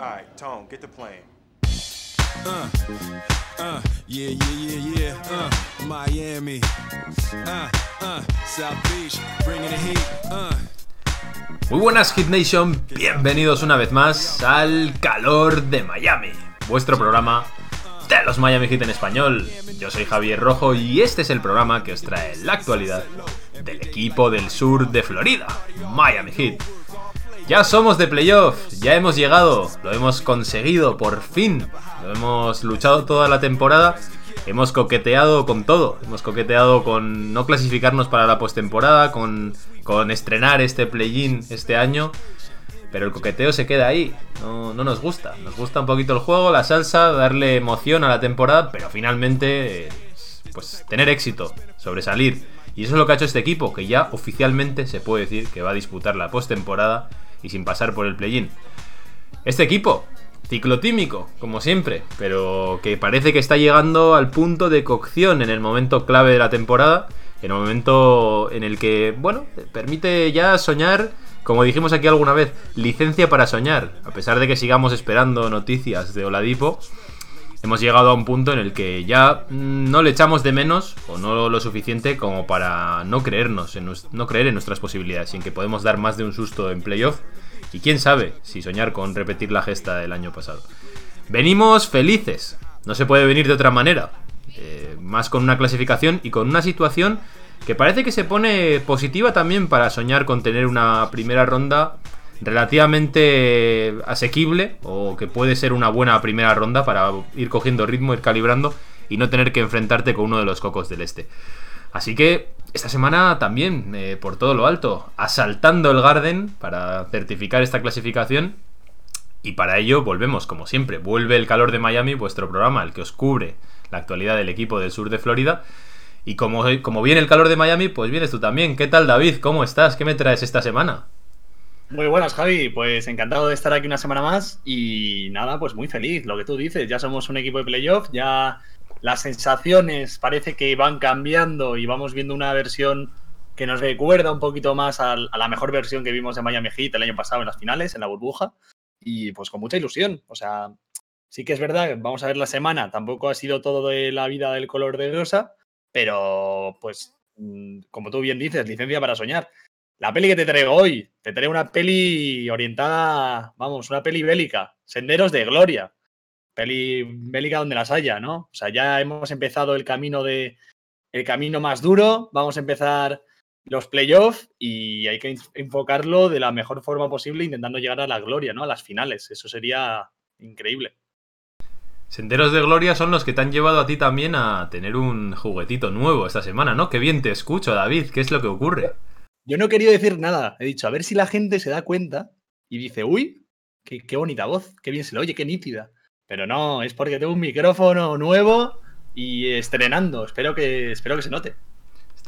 Alright, Tone, get the plane. Uh, uh, yeah, yeah, yeah, yeah. Uh, Miami. Uh, uh, South Beach, bringing the heat. Uh. Muy buenas Hit Nation, bienvenidos una vez más al calor de Miami, vuestro programa de los Miami Heat en español. Yo soy Javier Rojo y este es el programa que os trae la actualidad del equipo del sur de Florida, Miami Heat. Ya somos de playoff, ya hemos llegado, lo hemos conseguido por fin, lo hemos luchado toda la temporada, hemos coqueteado con todo, hemos coqueteado con no clasificarnos para la postemporada, con, con estrenar este play-in este año, pero el coqueteo se queda ahí, no, no nos gusta, nos gusta un poquito el juego, la salsa, darle emoción a la temporada, pero finalmente, eh, pues tener éxito, sobresalir. Y eso es lo que ha hecho este equipo, que ya oficialmente se puede decir que va a disputar la postemporada y sin pasar por el play-in. Este equipo, ciclotímico, como siempre, pero que parece que está llegando al punto de cocción en el momento clave de la temporada, en el momento en el que, bueno, permite ya soñar, como dijimos aquí alguna vez, licencia para soñar, a pesar de que sigamos esperando noticias de Oladipo. Hemos llegado a un punto en el que ya no le echamos de menos o no lo suficiente como para no creernos, en, no creer en nuestras posibilidades, sin que podemos dar más de un susto en playoff y quién sabe si soñar con repetir la gesta del año pasado. Venimos felices, no se puede venir de otra manera, eh, más con una clasificación y con una situación que parece que se pone positiva también para soñar con tener una primera ronda relativamente asequible o que puede ser una buena primera ronda para ir cogiendo ritmo, ir calibrando y no tener que enfrentarte con uno de los cocos del este. Así que esta semana también, eh, por todo lo alto, asaltando el Garden para certificar esta clasificación. Y para ello volvemos, como siempre, vuelve el calor de Miami, vuestro programa, el que os cubre la actualidad del equipo del sur de Florida. Y como, como viene el calor de Miami, pues vienes tú también. ¿Qué tal David? ¿Cómo estás? ¿Qué me traes esta semana? Muy buenas, Javi. Pues encantado de estar aquí una semana más y nada, pues muy feliz. Lo que tú dices, ya somos un equipo de playoff, ya las sensaciones parece que van cambiando y vamos viendo una versión que nos recuerda un poquito más a, la mejor versión que vimos de Miami Heat el año pasado en las finales, en la burbuja. Y pues con mucha ilusión. O sea, sí que es verdad, vamos a ver la semana, tampoco ha sido todo de la vida del color de rosa, pero pues mm, como tú bien dices, licencia para soñar. La peli que te traigo hoy, te traigo una peli orientada, vamos, una peli bélica, Senderos de Gloria. Peli bélica donde las haya, ¿no? O sea, ya hemos empezado el camino de el camino más duro, vamos a empezar los playoffs y hay que enfocarlo de la mejor forma posible intentando llegar a la gloria, ¿no? A las finales. Eso sería increíble. Senderos de Gloria son los que te han llevado a ti también a tener un juguetito nuevo esta semana, ¿no? Qué bien te escucho, David. ¿Qué es lo que ocurre? Yo no he querido decir nada. He dicho, a ver si la gente se da cuenta y dice, uy, qué, bonita voz, qué bien se le oye, qué nítida. Pero no, es porque tengo un micrófono nuevo y estrenando. Espero que, espero que se note.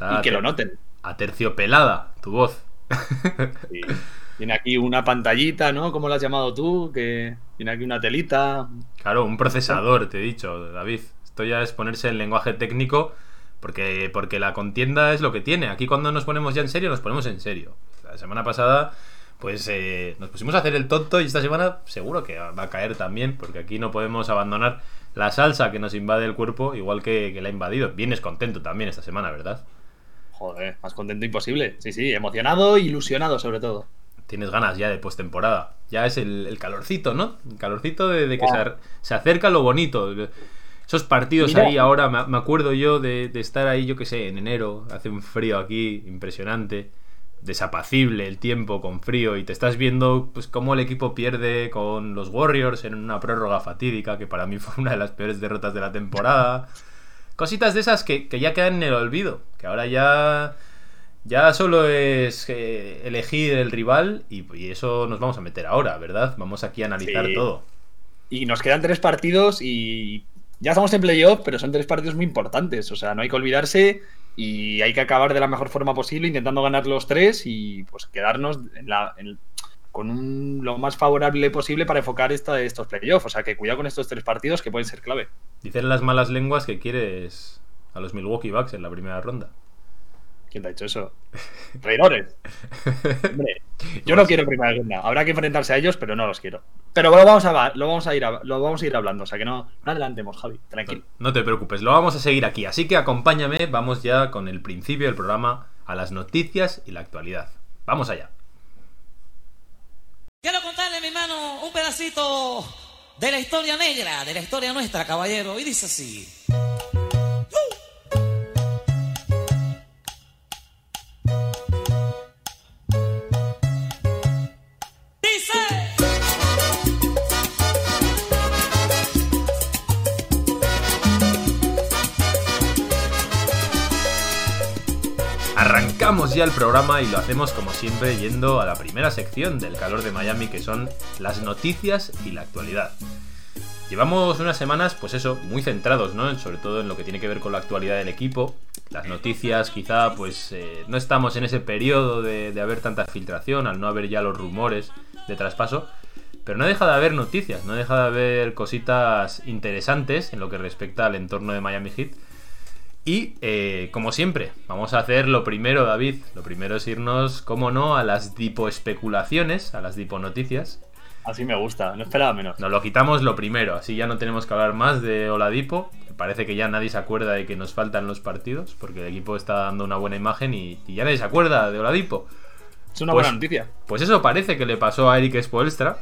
y que lo noten. Aterciopelada, tu voz. Tiene aquí una pantallita, ¿no? ¿Cómo lo has llamado tú? Que tiene aquí una telita. Claro, un procesador, te he dicho, David. Esto ya es ponerse en lenguaje técnico porque, porque la contienda es lo que tiene. Aquí cuando nos ponemos ya en serio, nos ponemos en serio. La semana pasada, pues eh, nos pusimos a hacer el tonto y esta semana seguro que va a caer también, porque aquí no podemos abandonar la salsa que nos invade el cuerpo, igual que, que la ha invadido. Vienes contento también esta semana, ¿verdad? Joder, más contento imposible. Sí, sí, emocionado e ilusionado sobre todo. Tienes ganas ya de postemporada. Ya es el, calorcito, ¿no? El calorcito de, que se, se acerca lo bonito. Esos partidos ahí ahora, me, acuerdo yo de, estar ahí, yo qué sé, en enero, hace un frío aquí impresionante, desapacible el tiempo con frío y te estás viendo pues cómo el equipo pierde con los Warriors en una prórroga fatídica que para mí fue una de las peores derrotas de la temporada. Cositas de esas que, ya quedan en el olvido, que ahora ya ya solo es eh, elegir el rival y, eso nos vamos a meter ahora, ¿verdad? Vamos aquí a analizar todo. Y nos quedan tres partidos y ya estamos en playoff, pero son tres partidos muy importantes. O sea, no hay que olvidarse y hay que acabar de la mejor forma posible intentando ganar los tres y pues quedarnos con lo más favorable posible para enfocar esta, estos playoffs. O sea, que cuidado con estos tres partidos que pueden ser clave. Dicen las malas lenguas que quieres a los Milwaukee Bucks en la primera ronda. ¿Quién te ha dicho eso? Traidores. Hombre, yo no quiero primera ronda. Habrá que enfrentarse a ellos, pero no los quiero. Pero lo vamos a lo vamos a ir lo vamos a ir hablando, o sea que no, no adelantemos, Javi, tranquilo. No te preocupes, lo vamos a seguir aquí, así que acompáñame, vamos ya con el principio del programa a las noticias y la actualidad. Vamos allá. Quiero contarle, mi hermano, un pedacito de la historia negra, de la historia nuestra, caballero, y dice así. Ya el programa y lo hacemos como siempre yendo a la primera sección del calor de Miami que son las noticias y la actualidad. Llevamos unas semanas, pues eso, muy centrados, ¿no? Sobre todo en lo que tiene que ver con la actualidad del equipo. Las noticias, quizá, pues eh, no estamos en ese periodo de, de haber tanta filtración, al no haber ya los rumores de traspaso. Pero no deja de haber noticias, no deja de haber cositas interesantes en lo que respecta al entorno de Miami Heat. Y eh, como siempre, vamos a hacer lo primero, David. Lo primero es irnos, como no, a las dipo especulaciones, a las dipo noticias. Así me gusta, no esperaba menos. Nos lo quitamos lo primero, así ya no tenemos que hablar más de Oladipo. Parece que ya nadie se acuerda de que nos faltan los partidos, porque el equipo está dando una buena imagen y, ya nadie se acuerda de Oladipo. Es una buena pues, noticia. Pues eso parece que le pasó a Eric Spoelstra,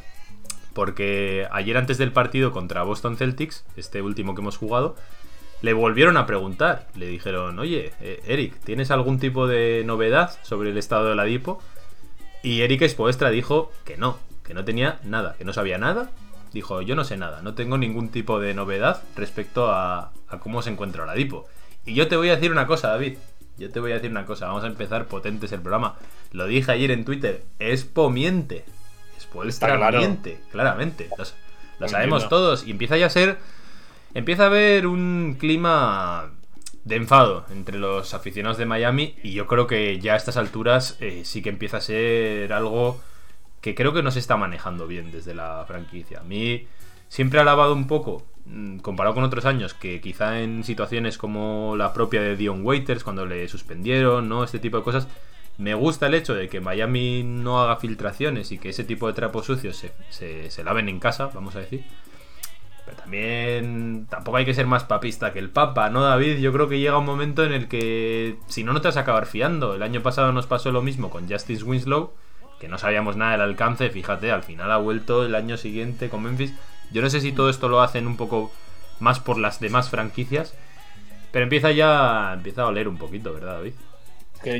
porque ayer antes del partido contra Boston Celtics, este último que hemos jugado, le volvieron a preguntar. Le dijeron, oye, eh, Eric, ¿tienes algún tipo de novedad sobre el estado de la Dipo? Y Eric Espoestra dijo que no, que no tenía nada, que no sabía nada. Dijo, yo no sé nada, no tengo ningún tipo de novedad respecto a, cómo se encuentra la Dipo. Y yo te voy a decir una cosa, David. Yo te voy a decir una cosa, vamos a empezar potentes el programa. Lo dije ayer en Twitter, Expo miente. Miente, claramente. lo sabemos todos. Y empieza ya a ser Empieza a haber un clima de enfado entre los aficionados de Miami y yo creo que ya a estas alturas eh, sí que empieza a ser algo que creo que no se está manejando bien desde la franquicia. A mí siempre ha alabado un poco, mm, comparado con otros años, que quizá en situaciones como la propia de Dion Waiters, cuando le suspendieron, ¿no? Este tipo de cosas, me gusta el hecho de que Miami no haga filtraciones y que ese tipo de trapos sucios se, se, se laven en casa, vamos a decir. Pero también tampoco hay que ser más papista que el Papa, ¿no, David? Yo creo que llega un momento en el que si no, no te vas a acabar fiando. El año pasado nos pasó lo mismo con Justice Winslow, que no sabíamos nada del alcance, fíjate, al final ha vuelto el año siguiente con Memphis. Yo no sé si todo esto lo hacen un poco más por las demás franquicias, pero empieza ya empieza a oler un poquito, ¿verdad, David?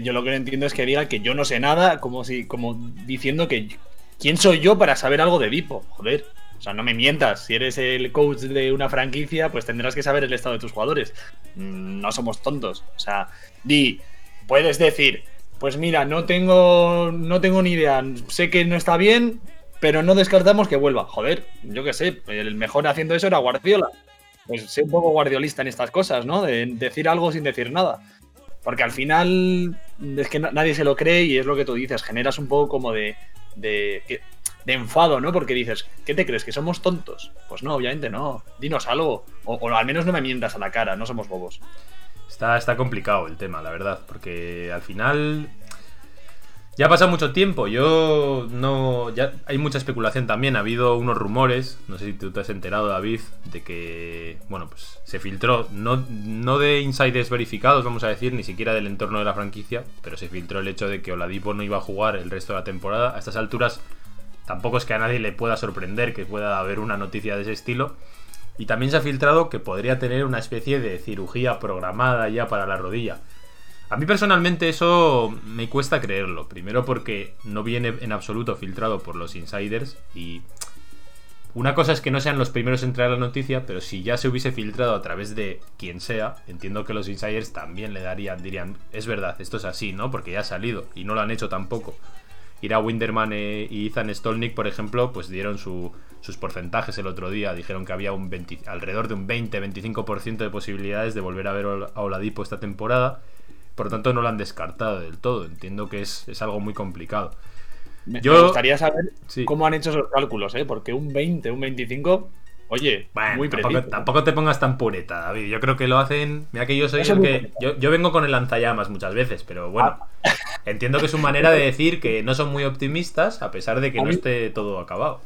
Yo lo que no entiendo es que diga que yo no sé nada, como si como diciendo que quién soy yo para saber algo de Dipo, joder. O sea, no me mientas. Si eres el coach de una franquicia, pues tendrás que saber el estado de tus jugadores. Mm, no somos tontos. O sea, di, puedes decir, pues mira, no tengo, no tengo ni idea. Sé que no está bien, pero no descartamos que vuelva. Joder, yo qué sé, el mejor haciendo eso era Guardiola. Pues sé un poco guardiolista en estas cosas, ¿no? De decir algo sin decir nada. Porque al final es que nadie se lo cree y es lo que tú dices, generas un poco como de, de de enfado, ¿no? Porque dices, ¿qué te crees? ¿Que somos tontos? Pues no, obviamente no. Dinos algo. O, al menos no me mientas a la cara, no somos bobos. Está, está complicado el tema, la verdad, porque al final ya ha pasado mucho tiempo. Yo no. Ya hay mucha especulación también. Ha habido unos rumores. No sé si tú te has enterado, David. De que. Bueno, pues se filtró. No, no de insiders verificados, vamos a decir. Ni siquiera del entorno de la franquicia. Pero se filtró el hecho de que Oladipo no iba a jugar el resto de la temporada. A estas alturas Tampoco es que a nadie le pueda sorprender que pueda haber una noticia de ese estilo. Y también se ha filtrado que podría tener una especie de cirugía programada ya para la rodilla. A mí personalmente eso me cuesta creerlo. Primero porque no viene en absoluto filtrado por los insiders y una cosa es que no sean los primeros en traer la noticia, pero si ya se hubiese filtrado a través de quien sea, entiendo que los insiders también le darían, dirían, es verdad, esto es así, ¿no? Porque ya ha salido y no lo han hecho tampoco. Ira Winderman e, y Ethan Stolnik, por ejemplo, pues dieron sus porcentajes el otro día. Dijeron que había un alrededor de un 20-25% de posibilidades de volver a ver a Oladipo esta temporada. Por lo tanto, no lo han descartado del todo. Entiendo que es, algo muy complicado. Me, Yo, gustaría saber cómo han hecho esos cálculos, ¿eh? porque un 20, un 25 Oye, muy tampoco, tampoco, te pongas tan pureta, David. Yo creo que lo hacen. Mira que yo soy el que. Yo, vengo con el lanzallamas muchas veces, pero bueno. Ah. Entiendo que es su manera de decir que no son muy optimistas, a pesar de que no esté todo acabado.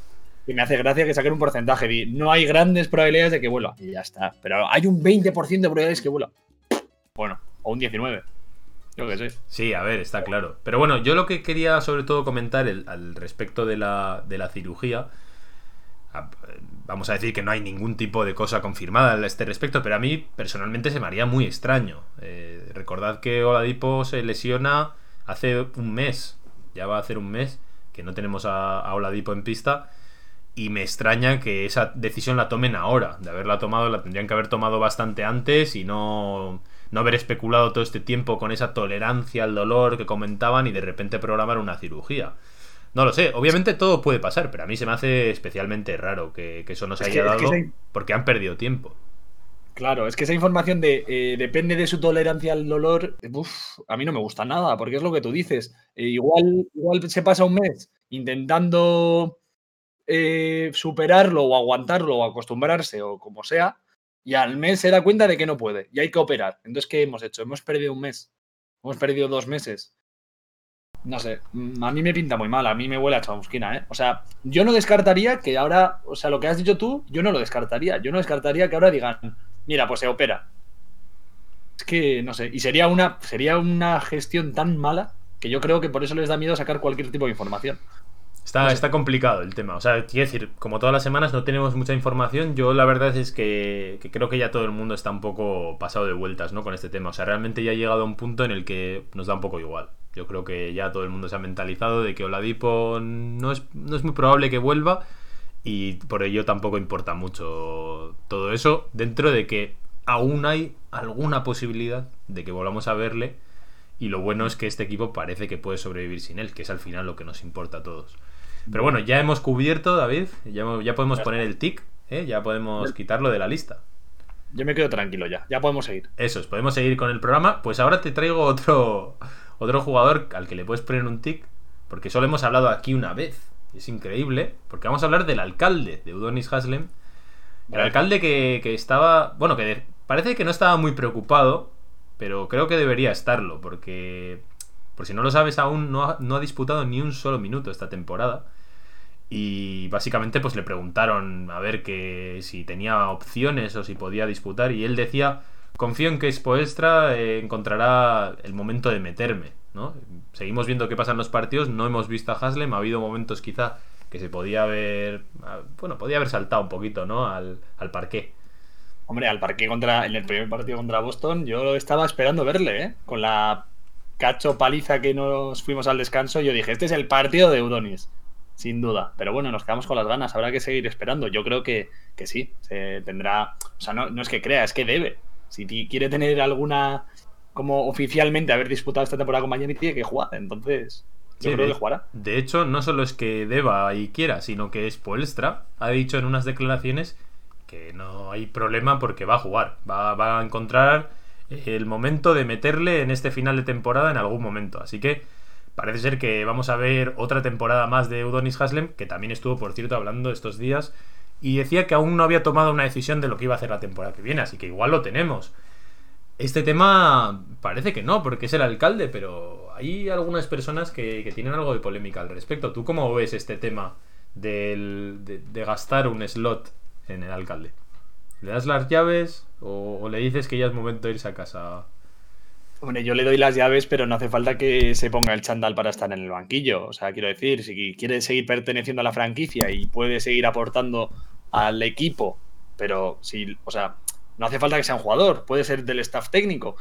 Y me hace gracia que saquen un porcentaje. Di, no hay grandes probabilidades de que vuelva. Y ya está. Pero hay un 20% de probabilidades que vuelva. Bueno, o un 19%. Yo qué sé. Sí, a ver, está claro. Pero bueno, yo lo que quería sobre todo comentar el- al respecto de la, de la cirugía. Vamos a decir que no hay ningún tipo de cosa confirmada a este respecto, pero a mí personalmente se me haría muy extraño. Eh, recordad que Oladipo se lesiona hace un mes, ya va a hacer un mes que no tenemos a, a Oladipo en pista y me extraña que esa decisión la tomen ahora. De haberla tomado, la tendrían que haber tomado bastante antes y no, no haber especulado todo este tiempo con esa tolerancia al dolor que comentaban y de repente programar una cirugía. No lo sé, obviamente todo puede pasar, pero a mí se me hace especialmente raro que, que eso no se Es haya que- es que dado esa- porque han perdido tiempo. Claro, es que esa información de eh, depende de su tolerancia al dolor, uf, a mí no me gusta nada, porque es lo que tú dices. Eh, igual, igual se pasa un mes intentando eh, superarlo o aguantarlo o acostumbrarse o como sea, y al mes se da cuenta de que no puede y hay que operar. Entonces, ¿qué hemos hecho? Hemos perdido un mes, hemos perdido dos meses. No sé, a mí me pinta muy mal, a mí me huele a chamusquina, ¿eh? O sea, yo no descartaría que ahora, o sea, lo que has dicho tú, yo no lo descartaría. Yo no descartaría que ahora digan, mira, pues se opera. Es que, no sé, y sería una, sería una gestión tan mala que yo creo que por eso les da miedo sacar cualquier tipo de información. Está, está complicado el tema. O sea, quiero decir, como todas las semanas no tenemos mucha información, yo la verdad es que, que creo que ya todo el mundo está un poco pasado de vueltas, ¿no? Con este tema. O sea, realmente ya ha llegado a un punto en el que nos da un poco igual. Yo creo que ya todo el mundo se ha mentalizado de que Oladipo no es, no es muy probable que vuelva y por ello tampoco importa mucho todo eso, dentro de que aún hay alguna posibilidad de que volvamos a verle y lo bueno es que este equipo parece que puede sobrevivir sin él, que es al final lo que nos importa a todos. Pero bueno, ya hemos cubierto, David, ya, ya podemos poner el tic, ¿eh? ya podemos quitarlo de la lista. Yo me quedo tranquilo ya, ya podemos seguir. Eso es, podemos seguir con el programa. Pues ahora te traigo otro, otro jugador al que le puedes poner un tic, porque solo hemos hablado aquí una vez. Es increíble, porque vamos a hablar del alcalde de Udonis Haslem. El alcalde que, que estaba, bueno, que de- parece que no estaba muy preocupado, pero creo que debería estarlo, porque, por si no lo sabes aún, no ha, no ha disputado ni un solo minuto esta temporada. Y básicamente pues le preguntaron a ver que si tenía opciones o si podía disputar y él decía, confío en que Spoelstra eh, encontrará el momento de meterme, ¿no? Seguimos viendo qué pasa en los partidos, no hemos visto a Haslem, ha habido momentos quizá que se podía haber, ah, bueno, podía haber saltado un poquito, ¿no? Al, al parqué. Hombre, al parque contra, en el primer partido contra Boston, yo estaba esperando verle, ¿eh? Con la cacho paliza que nos fuimos al descanso, yo dije, este es el partido de Udonis, sin duda. Pero bueno, nos quedamos con las ganas, habrá que seguir esperando. Yo creo que, que sí, se tendrá, o sea, no es que crea, es que debe. Si quiere tener alguna, como oficialmente haber disputado esta temporada con Miami, tiene que jugar. Entonces, yo Sí, creo que jugará. de hecho, no solo es que deba y quiera, sino que Spoelstra ha dicho en unas declaraciones que no hay problema porque va a jugar. Va, va a encontrar el momento de meterle en este final de temporada en algún momento. Así que parece ser que vamos a ver otra temporada más de Udonis Haslem, que también estuvo, por cierto, hablando estos días. Y decía que aún no había tomado una decisión de lo que iba a hacer la temporada que viene, así que igual lo tenemos. Este tema parece que no, porque es el alcalde, pero hay algunas personas que, tienen algo de polémica al respecto. ¿Tú cómo ves este tema del- de, gastar un slot en el alcalde? ¿Le das las llaves o, o le dices que ya es momento de irse a casa? Hombre, yo le doy las llaves, pero no hace falta que se ponga el chándal para estar en el banquillo. O sea, quiero decir, si quiere seguir perteneciendo a la franquicia y puede seguir aportando al equipo, pero si, o sea, no hace falta que sea un jugador, puede ser del staff técnico.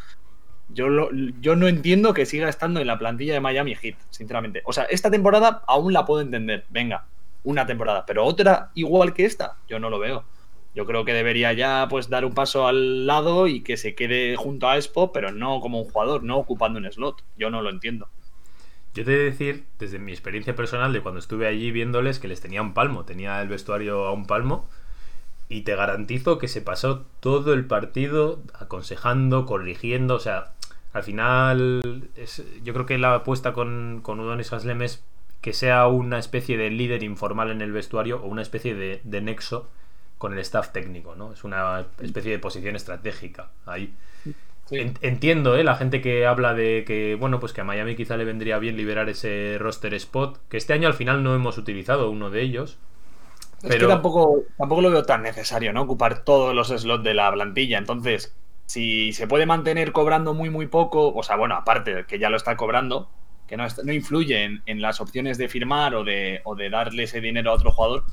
Yo, lo- yo no entiendo que siga estando en la plantilla de Miami Heat, sinceramente. O sea, esta temporada aún la puedo entender. Venga, una temporada, pero otra igual que esta, yo no lo veo. Yo creo que debería ya pues dar un paso al lado y que se quede junto a Expo, pero no como un jugador, no ocupando un slot. Yo no lo entiendo. Yo te he de decir, desde mi experiencia personal de cuando estuve allí viéndoles, que les tenía un palmo, tenía el vestuario a un palmo, y te garantizo que se pasó todo el partido aconsejando, corrigiendo, o sea, al final es- yo creo que la apuesta con, con Udonis Haslem es que sea una especie de líder informal en el vestuario o una especie de, de nexo con el staff técnico, ¿no? Es una especie de posición estratégica ahí. En- Entiendo, ¿eh? La gente que habla de que, bueno, pues que a Miami quizá le vendría bien liberar ese roster spot, que este año al final no hemos utilizado uno de ellos, Es Pero- que tampoco, tampoco lo veo tan necesario, ¿no? Ocupar todos los slots de la plantilla. Entonces, si se puede mantener cobrando muy, muy poco, o sea, bueno, aparte que ya lo está cobrando, que no, no influye en, en las opciones de firmar o de, o de darle ese dinero a otro jugador.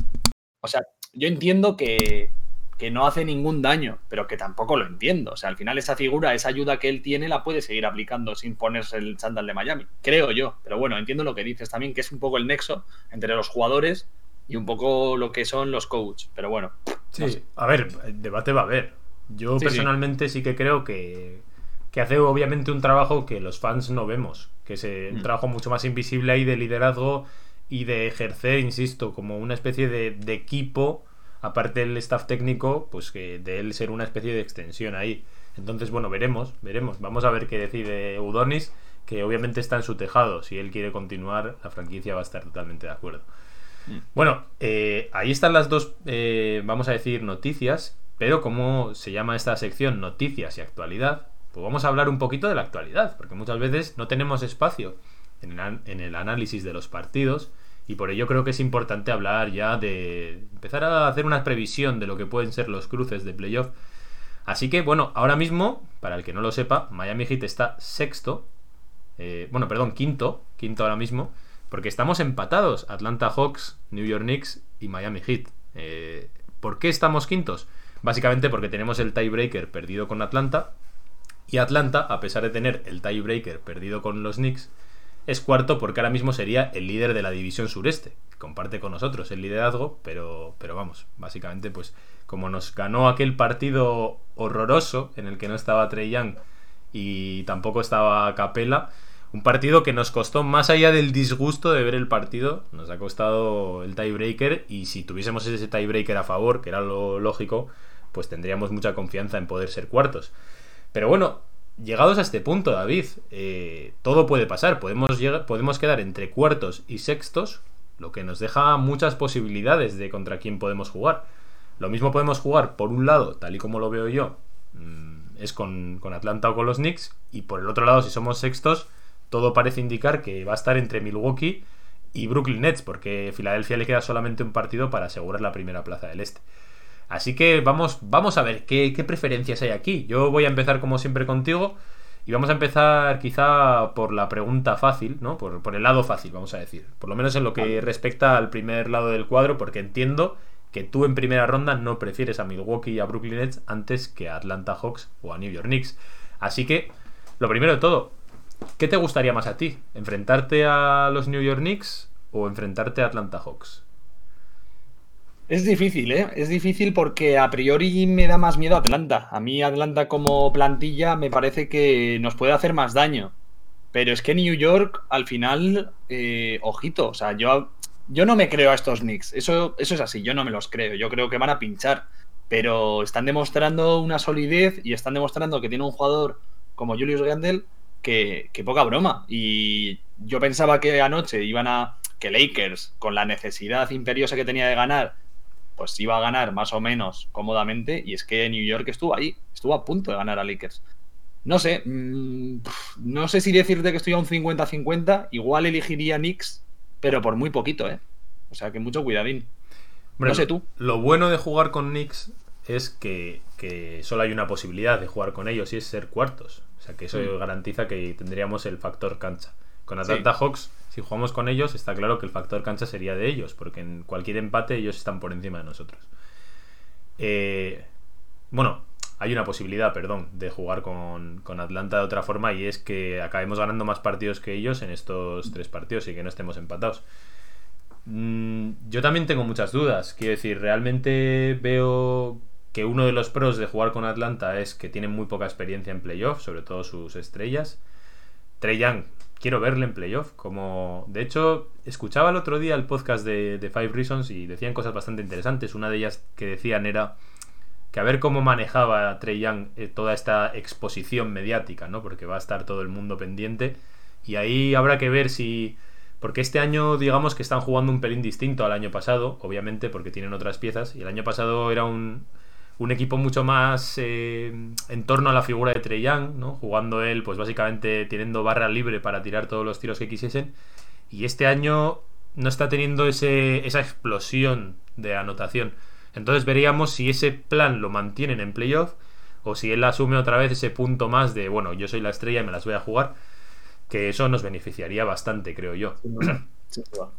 O sea, yo entiendo que, que no hace ningún daño, pero que tampoco lo entiendo. O sea, al final esa figura, esa ayuda que él tiene, la puede seguir aplicando sin ponerse el chándal de Miami. Creo yo. Pero bueno, entiendo lo que dices también, que es un poco el nexo entre los jugadores y un poco lo que son los coaches. Pero bueno, Sí, No sé. a ver, el debate va a haber. Yo Sí, personalmente sí. que creo que, que hace obviamente un trabajo que los fans no vemos, que es eh, un Mm. trabajo mucho más invisible ahí de liderazgo y de ejercer, insisto, como una especie de, de equipo, aparte del staff técnico, pues que de él ser una especie de extensión ahí. Entonces, bueno, veremos, veremos. Vamos a ver qué decide Udonis, que obviamente está en su tejado. Si él quiere continuar, la franquicia va a estar totalmente de acuerdo. Bueno, eh, ahí están las dos, eh, vamos a decir, noticias, pero como se llama esta sección noticias y actualidad, pues vamos a hablar un poquito de la actualidad, porque muchas veces no tenemos espacio en el, an- en el análisis de los partidos y por ello creo que es importante hablar ya de empezar a hacer una previsión de lo que pueden ser los cruces de playoff. Así que bueno, ahora mismo, para el que no lo sepa, Miami Heat está sexto, eh, bueno, perdón, quinto, quinto ahora mismo, porque estamos empatados, Atlanta Hawks, New York Knicks y Miami Heat. Eh, ¿Por qué estamos quintos? Básicamente porque tenemos el tiebreaker perdido con Atlanta y Atlanta, a pesar de tener el tiebreaker perdido con los Knicks, es cuarto porque ahora mismo sería el líder de la división sureste. Comparte con nosotros el liderazgo, pero, pero vamos, básicamente pues como nos ganó aquel partido horroroso en el que no estaba Trey Young y tampoco estaba Capela, un partido que nos costó más allá del disgusto de ver el partido, nos ha costado el tiebreaker y si tuviésemos ese tiebreaker a favor, que era lo lógico, pues tendríamos mucha confianza en poder ser cuartos. Pero bueno, llegados a este punto, David, eh, todo puede pasar. Podemos, llegar, podemos quedar entre cuartos y sextos, lo que nos deja muchas posibilidades de contra quién podemos jugar. Lo mismo podemos jugar, por un lado, tal y como lo veo yo, mm, es con, con Atlanta o con los Knicks, y por el otro lado, si somos sextos, todo parece indicar que va a estar entre Milwaukee y Brooklyn Nets, porque Filadelfia le queda solamente un partido para asegurar la primera plaza del este. Así que vamos, vamos a ver qué, qué preferencias hay aquí. Yo voy a empezar como siempre contigo y vamos a empezar quizá por la pregunta fácil, ¿no? Por, por el lado fácil, vamos a decir. Por lo menos en lo que respecta al primer lado del cuadro, porque entiendo que tú en primera ronda no prefieres a Milwaukee y a Brooklyn Nets antes que a Atlanta Hawks o a New York Knicks. Así que, lo primero de todo, ¿qué te gustaría más a ti? ¿Enfrentarte a los New York Knicks o enfrentarte a Atlanta Hawks? Es difícil, ¿eh? Es difícil porque a priori me da más miedo Atlanta. A mí Atlanta como plantilla me parece que nos puede hacer más daño. Pero es que New York, al final, eh, ojito, o sea, yo, yo no me creo a estos Knicks. Eso, eso es así, yo no me los creo. Yo creo que van a pinchar. Pero están demostrando una solidez y están demostrando que tiene un jugador como Julius Randle que, que poca broma. Y yo pensaba que anoche iban a. que Lakers, con la necesidad imperiosa que tenía de ganar, pues iba a ganar más o menos cómodamente. Y es que New York estuvo ahí, estuvo a punto de ganar a Lakers. No sé, mmm, no sé si decirte que estoy a un 50-50. Igual elegiría Knicks, pero por muy poquito, ¿eh? O sea que mucho cuidadín. Hombre, no sé tú. Lo bueno de jugar con Knicks es que, que, solo hay una posibilidad de jugar con ellos y es ser cuartos. O sea que eso mm. garantiza que tendríamos el factor cancha. Con Atlanta sí. Hawks, si jugamos con ellos, está claro que el factor cancha sería de ellos, porque en cualquier empate ellos están por encima de nosotros. Eh, bueno, hay una posibilidad, perdón, de jugar con, con, Atlanta de otra forma y es que acabemos ganando más partidos que ellos en estos tres partidos y que no estemos empatados. Mm, yo también tengo muchas dudas. Quiero decir, realmente veo que uno de los pros de jugar con Atlanta es que tienen muy poca experiencia en playoff, sobre todo sus estrellas. Trey Young, quiero verle en playoff. Como, de hecho, escuchaba el otro día el podcast de, de Five Reasons y decían cosas bastante interesantes. Una de ellas que decían era que a ver cómo manejaba Trey Young eh, toda esta exposición mediática, ¿no? Porque va a estar todo el mundo pendiente. Y ahí habrá que ver si. Porque este año, digamos que están jugando un pelín distinto al año pasado, obviamente, porque tienen otras piezas. Y el año pasado era un, un equipo mucho más eh, en torno a la figura de Trey Young, ¿no? Jugando él, pues básicamente teniendo barra libre para tirar todos los tiros que quisiesen. Y este año no está teniendo ese, esa explosión de anotación. Entonces veríamos si ese plan lo mantienen en playoff o si él asume otra vez ese punto más de, bueno, yo soy la estrella y me las voy a jugar, que eso nos beneficiaría bastante, creo yo.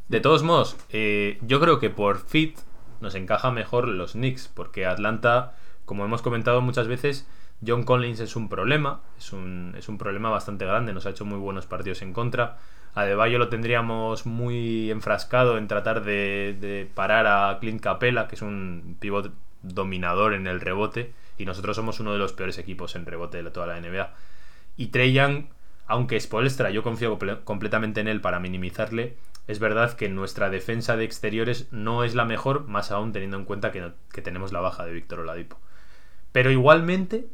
De todos modos, eh, yo creo que por fit nos encaja mejor los Knicks, porque Atlanta, como hemos comentado muchas veces, John Collins es un problema, es un, es un problema bastante grande, nos ha hecho muy buenos partidos en contra. A De lo tendríamos muy enfrascado en tratar de, de parar a Clint Capella, que es un pivot dominador en el rebote, y nosotros somos uno de los peores equipos en rebote de toda la NBA. Y Trey Young, aunque Spolstra, yo confío completamente en él para minimizarle, es verdad que nuestra defensa de exteriores no es la mejor, más aún teniendo en cuenta que, que tenemos la baja de Víctor Oladipo. Pero igualmente,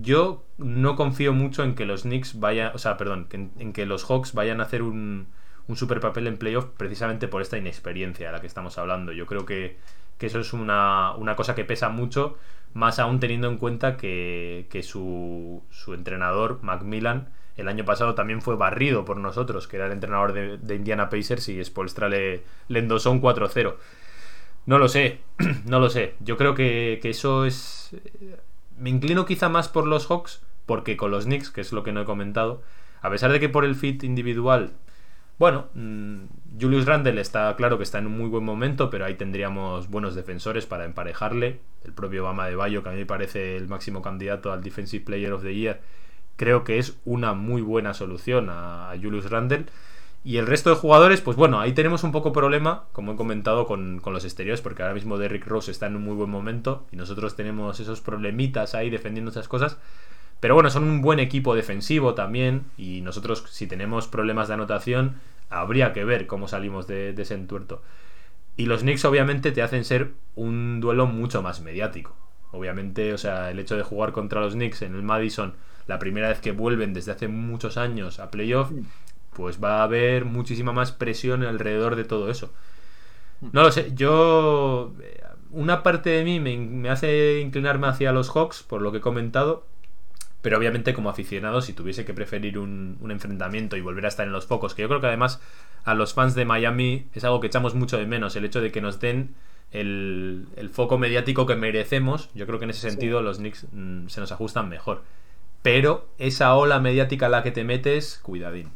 yo no confío mucho en que los Knicks vayan, o sea, perdón, en, que los Hawks vayan a hacer un, un, super papel en playoff precisamente por esta inexperiencia a la que estamos hablando. Yo creo que, eso es una, cosa que pesa mucho, más aún teniendo en cuenta que, su, su, entrenador, Macmillan, el año pasado también fue barrido por nosotros, que era el entrenador de, Indiana Pacers y Spolstra le, le endosó un 4-0. No lo sé, no lo sé. Yo creo que, que eso es me inclino quizá más por los Hawks, porque con los Knicks, que es lo que no he comentado, a pesar de que por el fit individual, bueno, mm, Julius Randle está claro que está en un muy buen momento, pero ahí tendríamos buenos defensores para emparejarle. El propio Obama de Bayo, que a mí me parece el máximo candidato al Defensive Player of the Year, creo que es una muy buena solución a Julius Randle. Y el resto de jugadores, pues bueno, ahí tenemos un poco problema, como he comentado, con, los exteriores, porque ahora mismo Derrick Rose está en un muy buen momento y nosotros tenemos esos problemitas ahí defendiendo esas cosas. Pero bueno, son un buen equipo defensivo también y nosotros si tenemos problemas de anotación, habría que ver cómo salimos de, ese entuerto. Y los Knicks obviamente te hacen ser un duelo mucho más mediático. Obviamente, o sea, el hecho de jugar contra los Knicks en el Madison, la primera vez que vuelven desde hace muchos años a playoff, pues va a haber muchísima más presión alrededor de todo eso. No lo sé, yo... Una parte de mí me, hace inclinarme hacia los Hawks, por lo que he comentado, pero obviamente como aficionado, si tuviese que preferir un, enfrentamiento y volver a estar en los focos, que yo creo que además a los fans de Miami es algo que echamos mucho de menos, el hecho de que nos den el, foco mediático que merecemos, yo creo que en ese sentido los Knicks mm, se nos ajustan mejor. Pero esa ola mediática a la que te metes, cuidadín.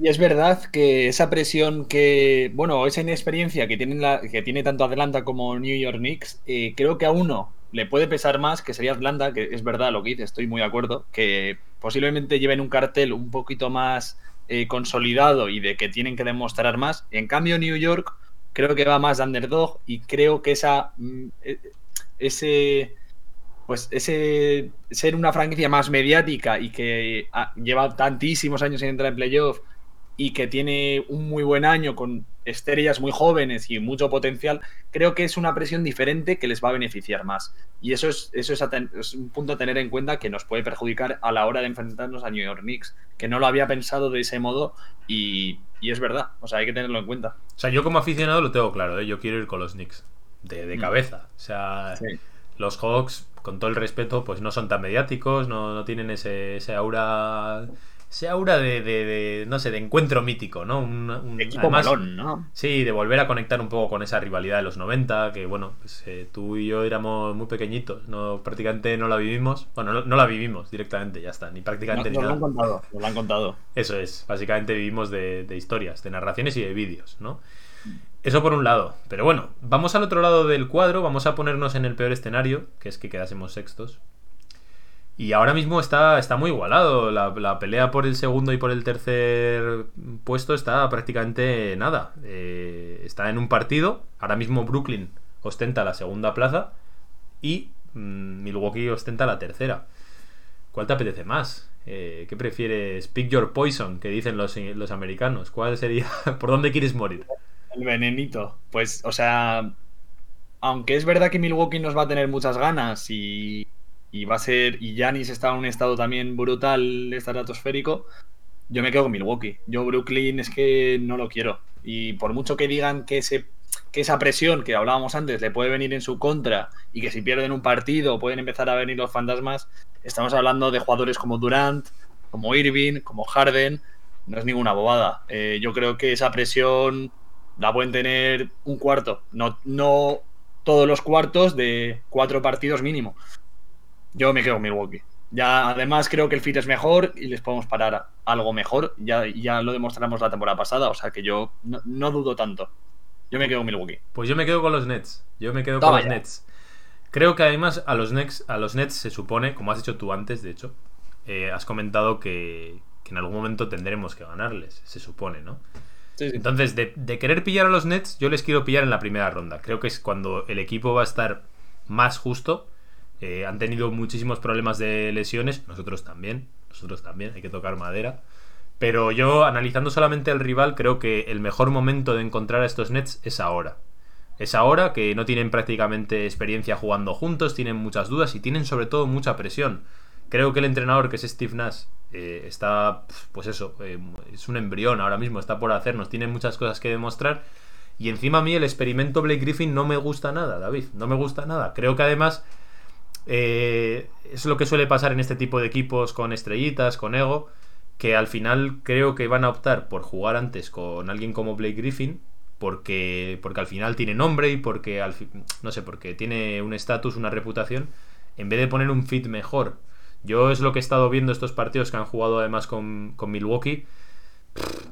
Y es verdad que esa presión que, bueno, esa inexperiencia que, tienen la, que tiene tanto Atlanta como New York Knicks, eh, creo que a uno le puede pesar más, que sería Atlanta, que es verdad lo que dice, estoy muy de acuerdo, que posiblemente lleven un cartel un poquito más eh, consolidado y de que tienen que demostrar más. En cambio, New York creo que va más de underdog y creo que esa, mm, e, ese, pues ese ser una franquicia más mediática y que ah, lleva tantísimos años sin entrar en playoff y que tiene un muy buen año con estrellas muy jóvenes y mucho potencial, creo que es una presión diferente que les va a beneficiar más. Y eso es, eso es, un punto a tener en cuenta que nos puede perjudicar a la hora de enfrentarnos a New York Knicks, que no lo había pensado de ese modo y, es verdad, o sea, hay que tenerlo en cuenta. O sea, yo como aficionado lo tengo claro, ¿eh? yo quiero ir con los Knicks, de, mm. cabeza. O sea, los Hawks, con todo el respeto, pues no son tan mediáticos, no, no tienen ese, ese aura ese aura de, no sé, de encuentro mítico, ¿no? Un, Equipo ¿no? Sí, de volver a conectar un poco con esa rivalidad de los 90, que bueno, pues, eh, tú y yo éramos muy pequeñitos, no prácticamente no la vivimos, bueno, no, la vivimos directamente, ya está, ni prácticamente ni nada. Lo han contado, lo han contado. Eso es, básicamente vivimos de, de historias, de narraciones y de vídeos, ¿no? Eso por un lado. Pero bueno, vamos al otro lado del cuadro, vamos a ponernos en el peor escenario, que es que quedásemos sextos. Y ahora mismo está, está muy igualado. La, pelea por el segundo y por el tercer puesto está prácticamente nada. Eh, está en un partido. Ahora mismo Brooklyn ostenta la segunda plaza y mm, Milwaukee ostenta la tercera. ¿Cuál te apetece más? Eh, ¿Qué prefieres? Pick your poison, que dicen los, los americanos. ¿Cuál sería? ¿Por dónde quieres morir? El venenito. Pues, o sea, aunque es verdad que Milwaukee nos va a tener muchas ganas y y va a ser, y Yanis está en un estado también brutal estratosférico, yo me quedo con Milwaukee. Yo Brooklyn es que no lo quiero. Y por mucho que digan que, esa presión que hablábamos antes le puede venir en su contra y que si pierden un partido pueden empezar a venir los fantasmas, estamos hablando de jugadores como Durant, como Irving, como Harden, no es ninguna bobada. Eh, yo creo que esa presión la pueden tener un cuarto, no, no todos los cuartos de cuatro partidos mínimo. Yo me quedo con Milwaukee. Ya, además, creo que el fit es mejor y les podemos parar algo mejor. Ya, ya lo demostramos la temporada pasada, o sea que yo no, no dudo tanto. Yo me quedo con Milwaukee. Pues yo me quedo con los Nets. Yo me quedo Toma con los. Nets. Creo que además a los Nets, a los Nets se supone, como has dicho tú antes, de hecho, eh, has comentado que, que en algún momento tendremos que ganarles, se supone, ¿no? Entonces, de, de querer pillar a los Nets, yo les quiero pillar en la primera ronda. Creo que es cuando el equipo va a estar más justo. Eh, han tenido muchísimos problemas de lesiones, nosotros también, nosotros también, hay que tocar madera. Pero yo, analizando solamente al rival, creo que el mejor momento de encontrar a estos Nets es ahora. Es ahora que no tienen prácticamente experiencia jugando juntos, tienen muchas dudas y tienen sobre todo mucha presión. Creo que el entrenador, que es Steve Nash, eh, está, pues eso, eh, es un embrión ahora mismo, está por hacernos, tiene muchas cosas que demostrar. Y encima a mí el experimento Blake Griffin no me gusta nada, David, no me gusta nada. Creo que además eh, es lo que suele pasar en este tipo de equipos con estrellitas, con ego, que al final creo que van a optar por jugar antes con alguien como Blake Griffin, porque, porque al final tiene nombre y porque, al no sé, porque tiene un estatus, una reputación, en vez de poner un fit mejor. Yo es lo que he estado viendo estos partidos que han jugado además con, con Milwaukee.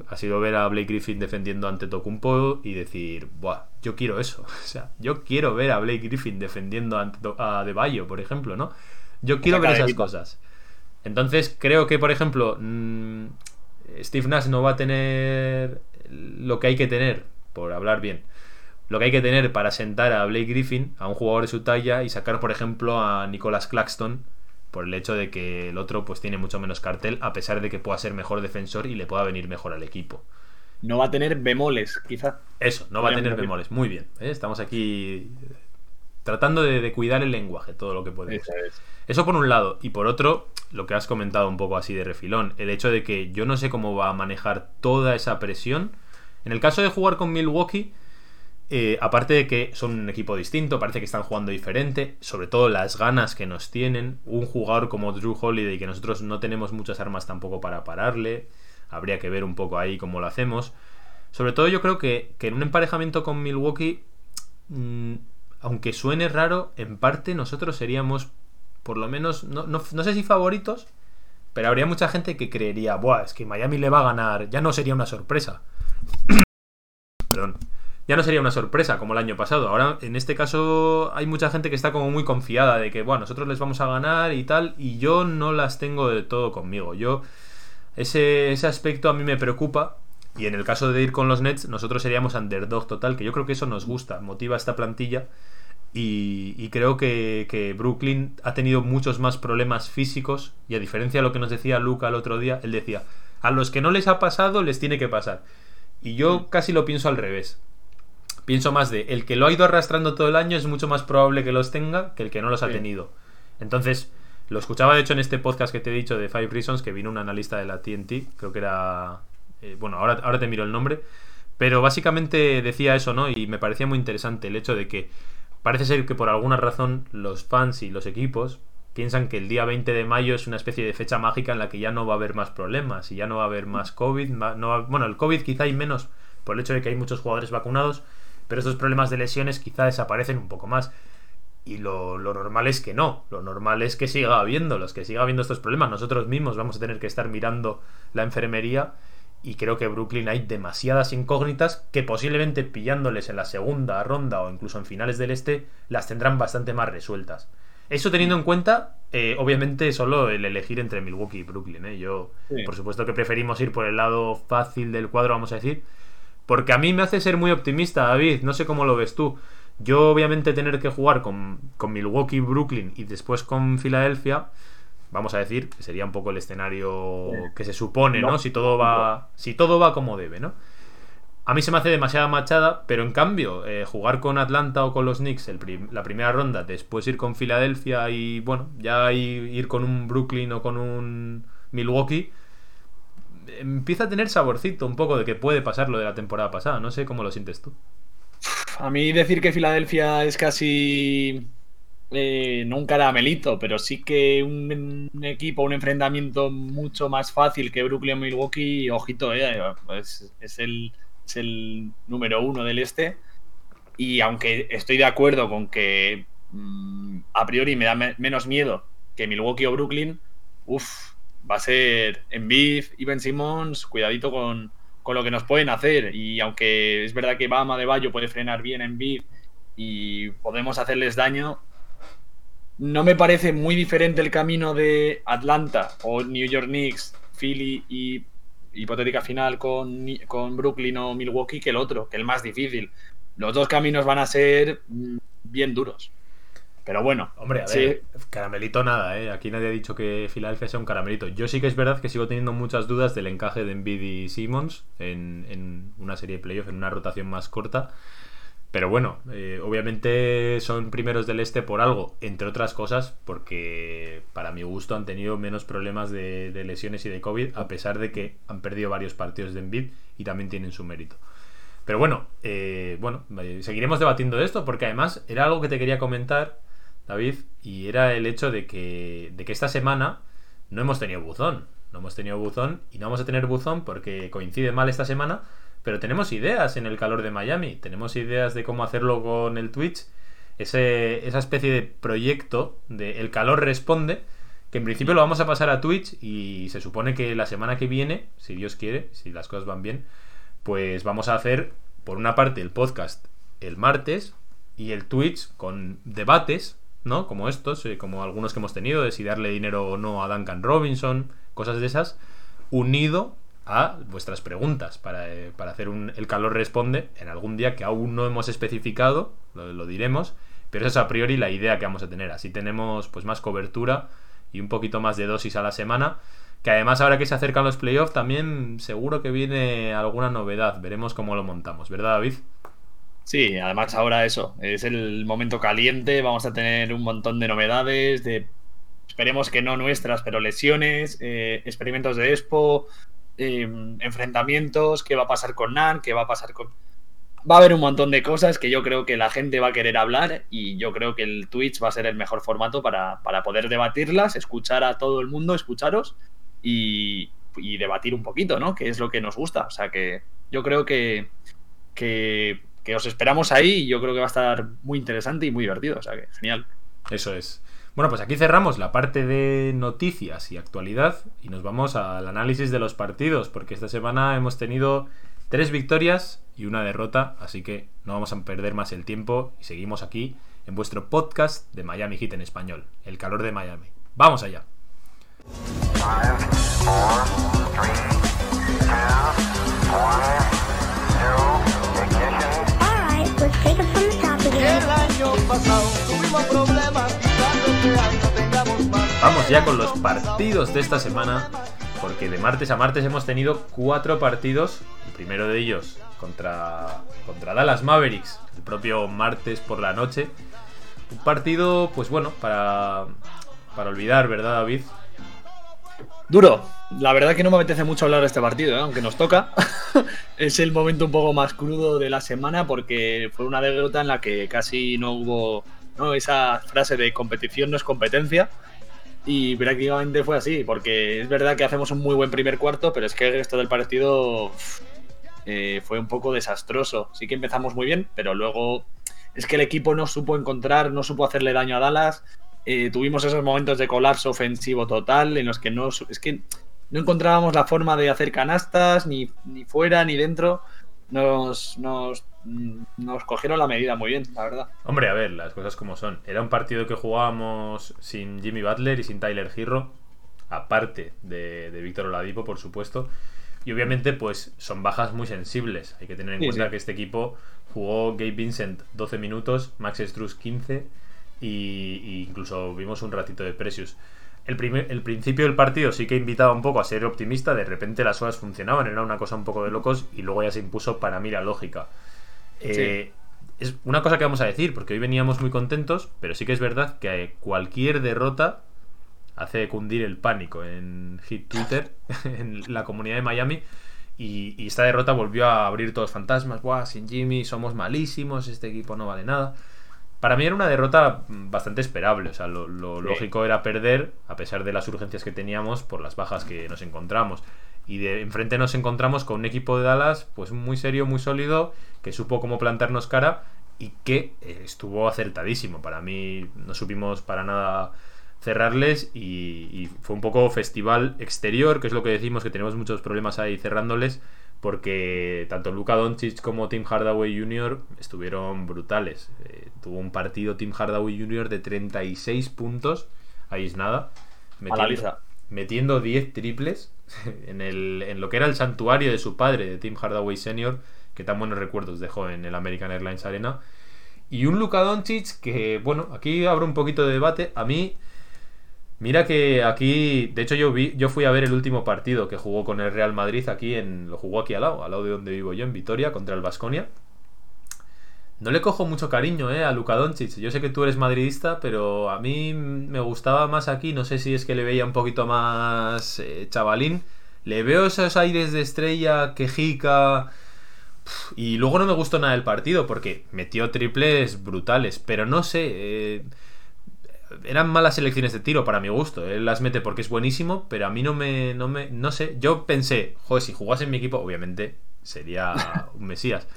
Ha sido ver a Blake Griffin defendiendo ante Tocumpo y decir, Buah, yo quiero eso. O sea, yo quiero ver a Blake Griffin defendiendo ante a De Bayo, por ejemplo, ¿no? Yo quiero ver esas cosas. Entonces, creo que, por ejemplo, mm, Steve Nash no va a tener lo que hay que tener, por hablar bien, lo que hay que tener para sentar a Blake Griffin, a un jugador de su talla, y sacar, por ejemplo, a Nicholas Claxton, por el hecho de que el otro pues tiene mucho menos cartel, a pesar de que pueda ser mejor defensor y le pueda venir mejor al equipo. No va a tener bemoles, quizá. Eso, no va a tener bemoles. Muy bien. ¿eh? Estamos aquí eh, tratando de, de cuidar el lenguaje, todo lo que podemos. Eso es. Eso por un lado. Y por otro, lo que has comentado un poco así de refilón, el hecho de que yo no sé cómo va a manejar toda esa presión. En el caso de jugar con Milwaukee, eh, aparte de que son un equipo distinto, parece que están jugando diferente, sobre todo las ganas que nos tienen. Un jugador como Drew Holiday, que nosotros no tenemos muchas armas tampoco para pararle, habría que ver un poco ahí cómo lo hacemos. Sobre todo yo creo que, que en un emparejamiento con Milwaukee, mm, aunque suene raro, en parte nosotros seríamos, por lo menos, no, no- no sé si favoritos, pero habría mucha gente que creería, Buah, es que Miami le va a ganar, ya no sería una sorpresa. Perdón. Ya no sería una sorpresa como el año pasado. Ahora, en este caso, hay mucha gente que está como muy confiada de que, bueno, nosotros les vamos a ganar y tal, y yo no las tengo de todo conmigo. Yo, ese, ese aspecto a mí me preocupa. Y en el caso de ir con los Nets, nosotros seríamos underdog total, que yo creo que eso nos gusta, motiva esta plantilla. Y, y creo que, que Brooklyn ha tenido muchos más problemas físicos. Y a diferencia de lo que nos decía Luca el otro día, él decía: a los que no les ha pasado, les tiene que pasar. Y yo casi lo pienso al revés. Pienso más de el que lo ha ido arrastrando todo el año es mucho más probable que los tenga que el que no los ha Sí. tenido. Entonces, lo escuchaba de hecho en este podcast que te he dicho de Five Reasons, que vino un analista de la TNT, creo que era... eh, bueno, ahora, ahora te miro el nombre, pero básicamente decía eso, ¿no? Y me parecía muy interesante el hecho de que parece ser que por alguna razón los fans y los equipos piensan que el día 20 de mayo es una especie de fecha mágica en la que ya no va a haber más problemas y ya no va a haber más COVID. No va- bueno, el COVID quizá hay menos por el hecho de que hay muchos jugadores vacunados, pero estos problemas de lesiones quizá desaparecen un poco más. Y lo, lo normal es que no, lo normal es que siga habiendo, los que siga habiendo estos problemas. Nosotros mismos vamos a tener que estar mirando la enfermería y creo que Brooklyn hay demasiadas incógnitas que posiblemente pillándoles en la segunda ronda o incluso en finales del este las tendrán bastante más resueltas. Eso teniendo en cuenta, eh, obviamente, solo el elegir entre Milwaukee y Brooklyn. ¿eh? Yo, Sí. por supuesto que preferimos ir por el lado fácil del cuadro, vamos a decir. Porque a mí me hace ser muy optimista, David. No sé cómo lo ves tú. Yo, obviamente, tener que jugar con, con Milwaukee, Brooklyn y después con Filadelfia, vamos a decir, que sería un poco el escenario que se supone, ¿no? Si todo va, si todo va como debe, ¿no? A mí se me hace demasiada machada, pero en cambio, eh, jugar con Atlanta o con los Knicks el prim- la primera ronda, después ir con Filadelfia y, bueno, ya ir con un Brooklyn o con un Milwaukee, empieza a tener saborcito un poco de que puede pasar lo de la temporada pasada. No sé cómo lo sientes tú. A mí decir que Filadelfia es casi eh, no un caramelito, pero sí que un, equipo, un enfrentamiento mucho más fácil que Brooklyn Milwaukee, ojito, eh, es, el es el número uno del este. Y aunque estoy de acuerdo con que mm, a priori me da me- menos miedo que Milwaukee o Brooklyn, uff, va a ser Embiid y Ben Simmons, cuidadito con, con lo que nos pueden hacer. Y aunque es verdad que Bama de Bayo puede frenar bien en Embiid y podemos hacerles daño, no me parece muy diferente el camino de Atlanta o New York Knicks, Philly y hipotética final con, con Brooklyn o Milwaukee que el otro, que el más difícil. Los dos caminos van a ser mm, bien duros. Pero bueno, Hombre, a sí, ver, caramelito nada, ¿eh? Aquí nadie ha dicho que Filadelfia sea un caramelito. Yo sí que es verdad que sigo teniendo muchas dudas del encaje de Embiid y Simmons en, en una serie de playoffs, en una rotación más corta. Pero bueno, eh, obviamente son primeros del este por algo, entre otras cosas, porque para mi gusto han tenido menos problemas de, de lesiones y de COVID, a pesar de que han perdido varios partidos de Embiid y también tienen su mérito. Pero bueno, eh, bueno, seguiremos debatiendo de esto, porque además era algo que te quería comentar, David, y era el hecho de que, de que esta semana no hemos tenido buzón. No hemos tenido buzón y no vamos a tener buzón porque coincide mal esta semana, pero tenemos ideas en el calor de Miami. Tenemos ideas de cómo hacerlo con el Twitch. Ese, esa especie de proyecto de El calor responde, que en principio lo vamos a pasar a Twitch y se supone que la semana que viene, si Dios quiere, si las cosas van bien, pues vamos a hacer por una parte el podcast el martes y el Twitch con debates, ¿no? Como estos, eh, como algunos que hemos tenido, de si darle dinero o no a Duncan Robinson, cosas de esas, unido a vuestras preguntas para, eh, para hacer un El calor responde en algún día que aún no hemos especificado, lo, diremos, pero esa es a priori la idea que vamos a tener. Así tenemos pues más cobertura y un poquito más de dosis a la semana. Que además ahora que se acercan los playoffs también seguro que viene alguna novedad. Veremos cómo lo montamos, ¿verdad David? Sí, además ahora eso, es el momento caliente, vamos a tener un montón de novedades, de esperemos que no nuestras, pero lesiones, eh, experimentos de Expo, eh, enfrentamientos, qué va a pasar con Nan, qué va a pasar con... Va a haber un montón de cosas que yo creo que la gente va a querer hablar y yo creo que el Twitch va a ser el mejor formato para, para poder debatirlas, escuchar a todo el mundo, escucharos y, y debatir un poquito, ¿no? Que es lo que nos gusta. O sea que yo creo que, que, que os esperamos ahí y yo creo que va a estar muy interesante y muy divertido. O sea que genial. Eso es. Bueno, pues aquí cerramos la parte de noticias y actualidad y nos vamos al análisis de los partidos, porque esta semana hemos tenido tres victorias y una derrota, así que no vamos a perder más el tiempo y seguimos aquí en vuestro podcast de Miami Heat en español, El calor de Miami. Vamos allá. Five, four, three, two, Vamos ya con los partidos de esta semana, porque de martes a martes hemos tenido cuatro partidos. El primero de ellos contra, contra Dallas Mavericks, el propio martes por la noche. Un partido, pues bueno, para, para olvidar, ¿verdad, David? Duro. La verdad que no me apetece mucho hablar de este partido, ¿eh? aunque nos toca. es el momento un poco más crudo de la semana porque fue una derrota en la que casi no hubo ¿no? esa frase de competición no es competencia. Y prácticamente fue así, porque es verdad que hacemos un muy buen primer cuarto, pero es que el resto del partido eh, fue un poco desastroso. Sí que empezamos muy bien, pero luego es que el equipo no supo encontrar, no supo hacerle daño a Dallas. Eh, tuvimos esos momentos de colapso ofensivo total en los que no es que no encontrábamos la forma de hacer canastas ni, ni fuera ni dentro. Nos, nos, mm, nos cogieron la medida muy bien, la verdad. Hombre, a ver, las cosas como son. Era un partido que jugábamos sin Jimmy Butler y sin Tyler Hero, aparte de, de Víctor Oladipo, por supuesto. Y obviamente, pues son bajas muy sensibles. Hay que tener en Sí, cuenta sí. que este equipo jugó Gabe Vincent 12 minutos, Max Struz 15 y, y incluso vimos un ratito de Precious. El, primer- el principio del partido sí que invitaba un poco a ser optimista, de repente las cosas funcionaban, era una cosa un poco de locos y luego ya se impuso para mí la lógica. Eh, es una cosa que vamos a decir, porque hoy veníamos muy contentos, pero sí que es verdad que cualquier derrota hace cundir el pánico en Hit Twitter, en la comunidad de Miami. Y, y esta derrota volvió a abrir todos los fantasmas. Buah, sin Jimmy somos malísimos, este equipo no vale nada. Para mí era una derrota bastante esperable. O sea, lo, lo Sí. lógico era perder, a pesar de las urgencias que teníamos por las bajas que nos encontramos. Y de enfrente nos encontramos con un equipo de Dallas, pues muy serio, muy sólido, que supo cómo plantarnos cara y que eh, estuvo acertadísimo. Para mí no supimos para nada cerrarles y, y fue un poco festival exterior, que es lo que decimos, que tenemos muchos problemas ahí cerrándoles, porque tanto Luka Doncic como Tim Hardaway Jr. estuvieron brutales. Eh, tuvo un partido Tim Hardaway Jr. de 36 puntos, ahí es nada, Analiza. metiendo 10 triples en, el, en lo que era el santuario de su padre, de Tim Hardaway Sr., que tan buenos recuerdos dejó en el American Airlines Arena. Y un Luka Doncic que, bueno, aquí abro un poquito de debate. A mí, mira que aquí, de hecho yo vi, yo fui a ver el último partido que jugó con el Real Madrid aquí en, lo jugó aquí al lado, al lado de donde vivo yo, en Vitoria, contra el Vasconia. No le cojo mucho cariño eh, a Luka Doncic. Yo sé que tú eres madridista, pero a mí me gustaba más aquí. No sé si es que le veía un poquito más eh, chavalín. Le veo esos aires de estrella, quejica. Y luego no me gustó nada el partido porque metió triples brutales. Pero no sé. eh, eran malas selecciones de tiro para mi gusto. Él las mete porque es buenísimo, pero a mí no me. No, me, no sé. Yo pensé, joder, si jugase en mi equipo, obviamente sería un Mesías.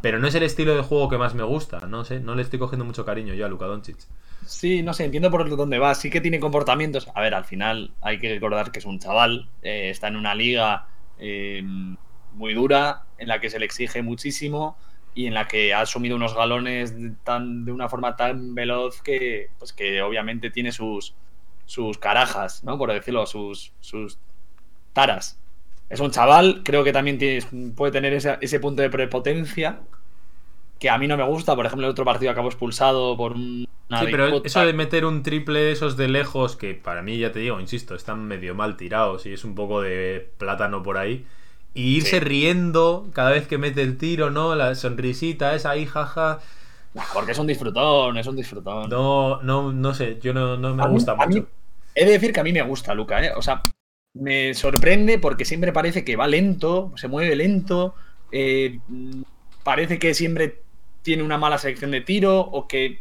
Pero no es el estilo de juego que más me gusta. No sé, no le estoy cogiendo mucho cariño yo a Luka Doncic. Sí, no sé, entiendo por dónde va. Sí que tiene comportamientos. A ver, al final hay que recordar que es un chaval. eh, está en una liga eh, muy dura, en la que se le exige muchísimo y en la que ha asumido unos galones de tan, de una forma tan veloz que, pues que obviamente tiene sus, sus carajas, ¿no? Por decirlo, sus, sus taras. Es un chaval, creo que también tiene- puede tener ese, ese punto de prepotencia que a mí no me gusta. Por ejemplo, el otro partido acabó expulsado por un- Sí, pero eso de meter un triple esos de lejos, que para mí, ya te digo, insisto, están medio mal tirados y es un poco de plátano por ahí. Y irse Sí. riendo cada vez que mete el tiro, ¿no? La sonrisita esa ahí, jaja. Porque es un disfrutón, es un disfrutón. No, no, no sé, yo no, no me A mí- gusta a mí- mucho. He de decir que a mí me gusta Luca, ¿eh? O sea, me sorprende porque siempre parece que va lento, se mueve lento, eh, parece que siempre tiene una mala selección de tiro o que,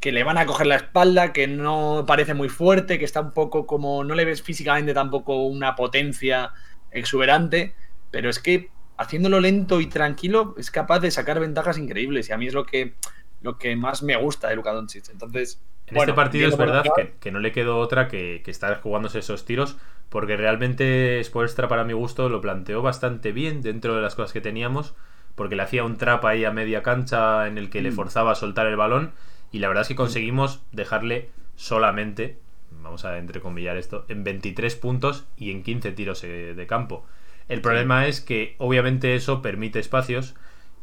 que le van a coger la espalda, que no parece muy fuerte, que está un poco como, no le ves físicamente tampoco una potencia exuberante, pero es que haciéndolo lento y tranquilo es capaz de sacar ventajas increíbles y a mí es lo que, lo que más me gusta de Luka Doncic. Entonces, En bueno, este partido es verdad que, que no le quedó otra que, que estar jugándose esos tiros, porque realmente Spoelstra, para mi gusto, lo planteó bastante bien dentro de las cosas que teníamos, porque le hacía un trap ahí a media cancha en el que le Mm. forzaba a soltar el balón, y la verdad es que conseguimos dejarle solamente, vamos a entrecomillar esto, en 23 puntos y en 15 tiros eh, de campo. El problema es que obviamente eso permite espacios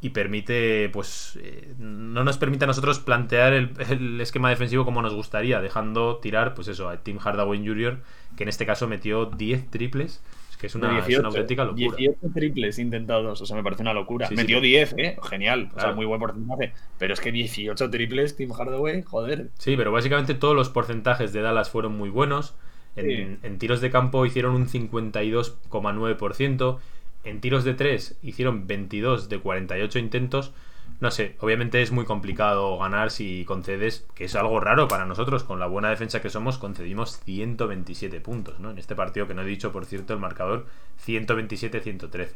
y permite, pues, eh, no nos permite a nosotros plantear el, el esquema defensivo como nos gustaría, dejando tirar, pues eso, a Tim Hardaway Jr., que en este caso metió 10 triples, es que es una, es una auténtica locura. 18 triples intentados, o sea, me parece una locura. Sí, Metió sí. 10, ¿eh? Genial, o sea, muy buen porcentaje. Pero es que 18 triples, Tim Hardaway, joder. Sí, pero básicamente todos los porcentajes de Dallas fueron muy buenos. En, Sí. en tiros de campo hicieron un 52,9%. En tiros de 3 hicieron 22 de 48 intentos. No sé, obviamente es muy complicado ganar si concedes, que es algo raro para nosotros, con la buena defensa que somos, concedimos 127 puntos, ¿no? En este partido que no he dicho, por cierto, el marcador 127-113.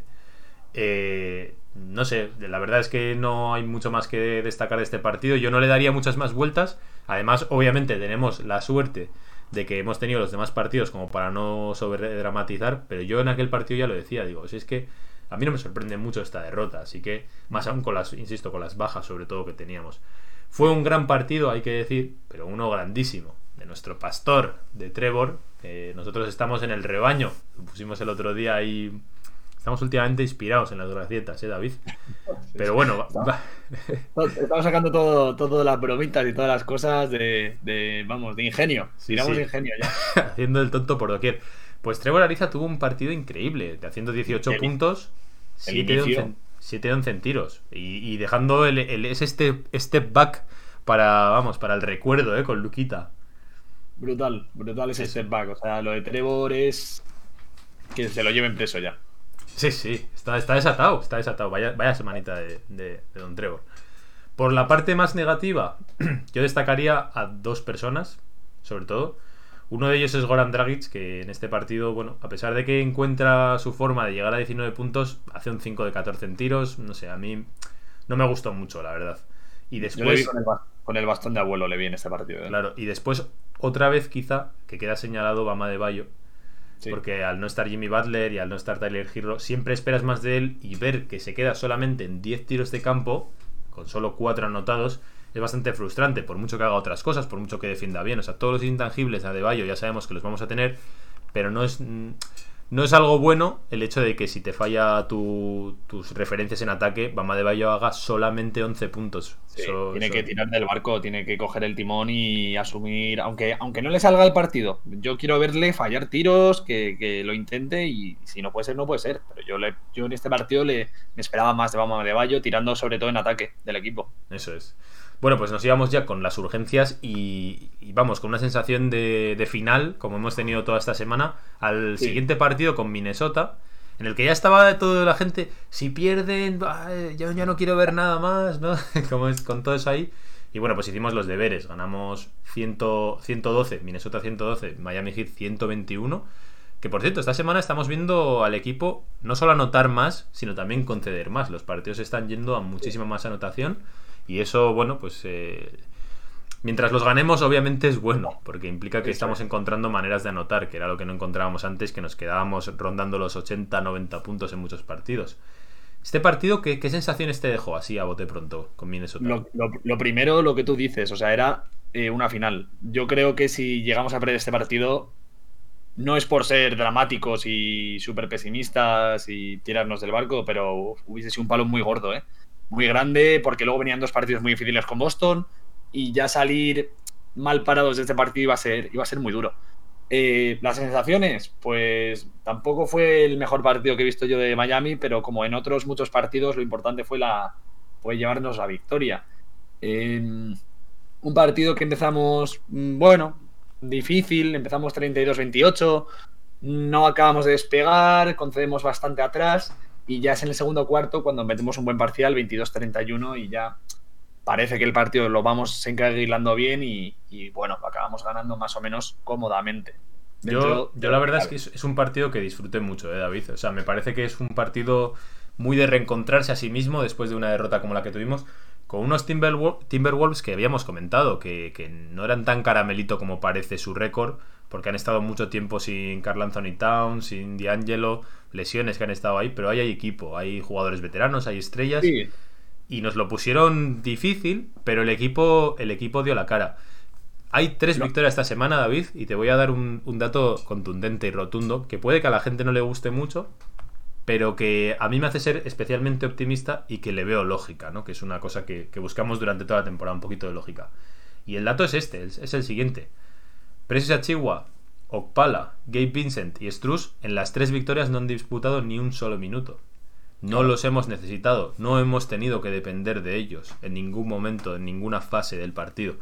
Eh, no sé, la verdad es que no hay mucho más que destacar de este partido. Yo no le daría muchas más vueltas. Además, obviamente, tenemos la suerte de que hemos tenido los demás partidos como para no sobredramatizar. Pero yo en aquel partido ya lo decía, digo, si es que a mí no me sorprende mucho esta derrota. Así que, más aún con las, insisto, con las bajas sobre todo que teníamos. Fue un gran partido, hay que decir, pero uno grandísimo. De nuestro pastor, de Trevor. Eh, nosotros estamos en el rebaño. Lo pusimos el otro día ahí. Estamos últimamente inspirados en las gracietas, ¿eh, David? Pero bueno, va- Estamos sacando todo, todas las bromitas y todas las cosas de, de, vamos, de ingenio. Sí, Tiramos sí. de ingenio ya. haciendo el tonto por doquier. Pues Trevor Ariza tuvo un partido increíble, haciendo 18 El- puntos, el 7 de, 11, inicio. 7 de 11 en tiros. Y, y dejando el, el- ese step, step back para, vamos, para el recuerdo, ¿eh? Con Luquita. Brutal, brutal ese sí. step back. O sea, lo de Trevor es que se lo lleven preso ya. Sí, sí, está, está desatado, está desatado. Vaya, vaya semanita de, de- de Don Trevor. Por la parte más negativa, yo destacaría a dos personas, sobre todo. Uno de ellos es Goran Dragic, que en este partido, bueno, a pesar de que encuentra su forma de llegar a 19 puntos, hace un 5 de 14 en tiros, no sé, a mí no me gustó mucho, la verdad. Y Yo le vi después, con el, ba- con el bastón de abuelo, le vi en este partido. ¿eh? claro, y después otra vez quizá que queda señalado Bama de Bayo, Porque al no estar Jimmy Butler y al no estar Tyler Hero, siempre esperas más de él y ver que se queda solamente en 10 tiros de campo, con solo 4 anotados, es bastante frustrante, por mucho que haga otras cosas, por mucho que defienda bien. O sea, todos los intangibles a Bayo ya sabemos que los vamos a tener, pero no es, mm, no es algo bueno el hecho de que si te falla tu- tus referencias en ataque, Bama de Bayo haga solamente 11 puntos. Sí, tiene que tirar del barco, tiene que coger el timón y asumir, aunque, aunque no le salga el partido, yo quiero verle fallar tiros, que, que lo intente y si no puede ser, no puede ser. Pero yo, le, yo en este partido le, me esperaba más de Bama de Bayo, tirando sobre todo en ataque del equipo. Eso es. Bueno, pues nos íbamos ya con las urgencias y, y vamos, con una sensación de, de final, como hemos tenido toda esta semana, al Sí. siguiente partido con Minnesota, en el que ya estaba toda la gente, si pierden, bah, yo ya no quiero ver nada más, ¿no? como es con todo eso ahí. Y bueno, pues hicimos los deberes, ganamos 100 112, Minnesota 112, Miami Heat 121. Que por cierto, esta semana estamos viendo al equipo no solo anotar más, sino también conceder más. Los partidos están yendo a muchísima más anotación. Y eso, bueno, pues eh, mientras los ganemos, obviamente es bueno, porque implica que estamos es. encontrando maneras de anotar, que era lo que no encontrábamos antes, que nos quedábamos rondando los 80, 90 puntos en muchos partidos. Este partido, ¿qué, qué sensaciones te dejó así a bote pronto con Minnesota? Lo, lo- lo primero, lo que tú dices, o sea, era eh, una final. Yo creo que si llegamos a perder este partido, no es por ser dramáticos y súper pesimistas y tirarnos del barco, pero hubiese sido un palo muy gordo, ¿eh? Muy grande, porque luego venían dos partidos muy difíciles con Boston y ya salir mal parados de este partido iba a ser, iba a ser muy duro. Eh, las sensaciones, pues tampoco fue el mejor partido que he visto yo de Miami, pero como en otros muchos partidos, lo importante fue la fue llevarnos la victoria. Eh, un partido que empezamos, mm, bueno, difícil, empezamos 32-28, no acabamos de despegar, concedemos bastante atrás y ya es en el segundo cuarto cuando metemos un buen parcial, 22-31 y ya parece que el partido lo vamos encarrilando bien y, y, bueno, acabamos ganando más o menos cómodamente. Yo, yo la verdad es que es, es un partido que disfruté mucho, ¿eh, David? O sea, me parece que es un partido muy de reencontrarse a sí mismo después de una derrota como la que tuvimos, con unos Timberwol- Timberwolves que habíamos comentado, que, que no eran tan caramelito como parece su récord, porque han estado mucho tiempo sin Carl Anthony Towns, sin D'Angelo, lesiones que han estado ahí, pero ahí hay equipo, hay jugadores veteranos, hay estrellas Sí, y nos lo pusieron difícil, pero el equipo, el equipo dio la cara. Hay tres No. victorias esta semana, David, y te voy a dar un, un dato contundente y rotundo, que puede que a la gente no le guste mucho, pero que a mí me hace ser especialmente optimista y que le veo lógica, ¿no? Que es una cosa que, que buscamos durante toda la temporada, un poquito de lógica. Y el dato es este, es, es el siguiente. Precious Achigua, Okpala, Gabe Vincent y Struz en las tres victorias no han disputado ni un solo minuto. No los hemos necesitado, no hemos tenido que depender de ellos en ningún momento, en ninguna fase del partido.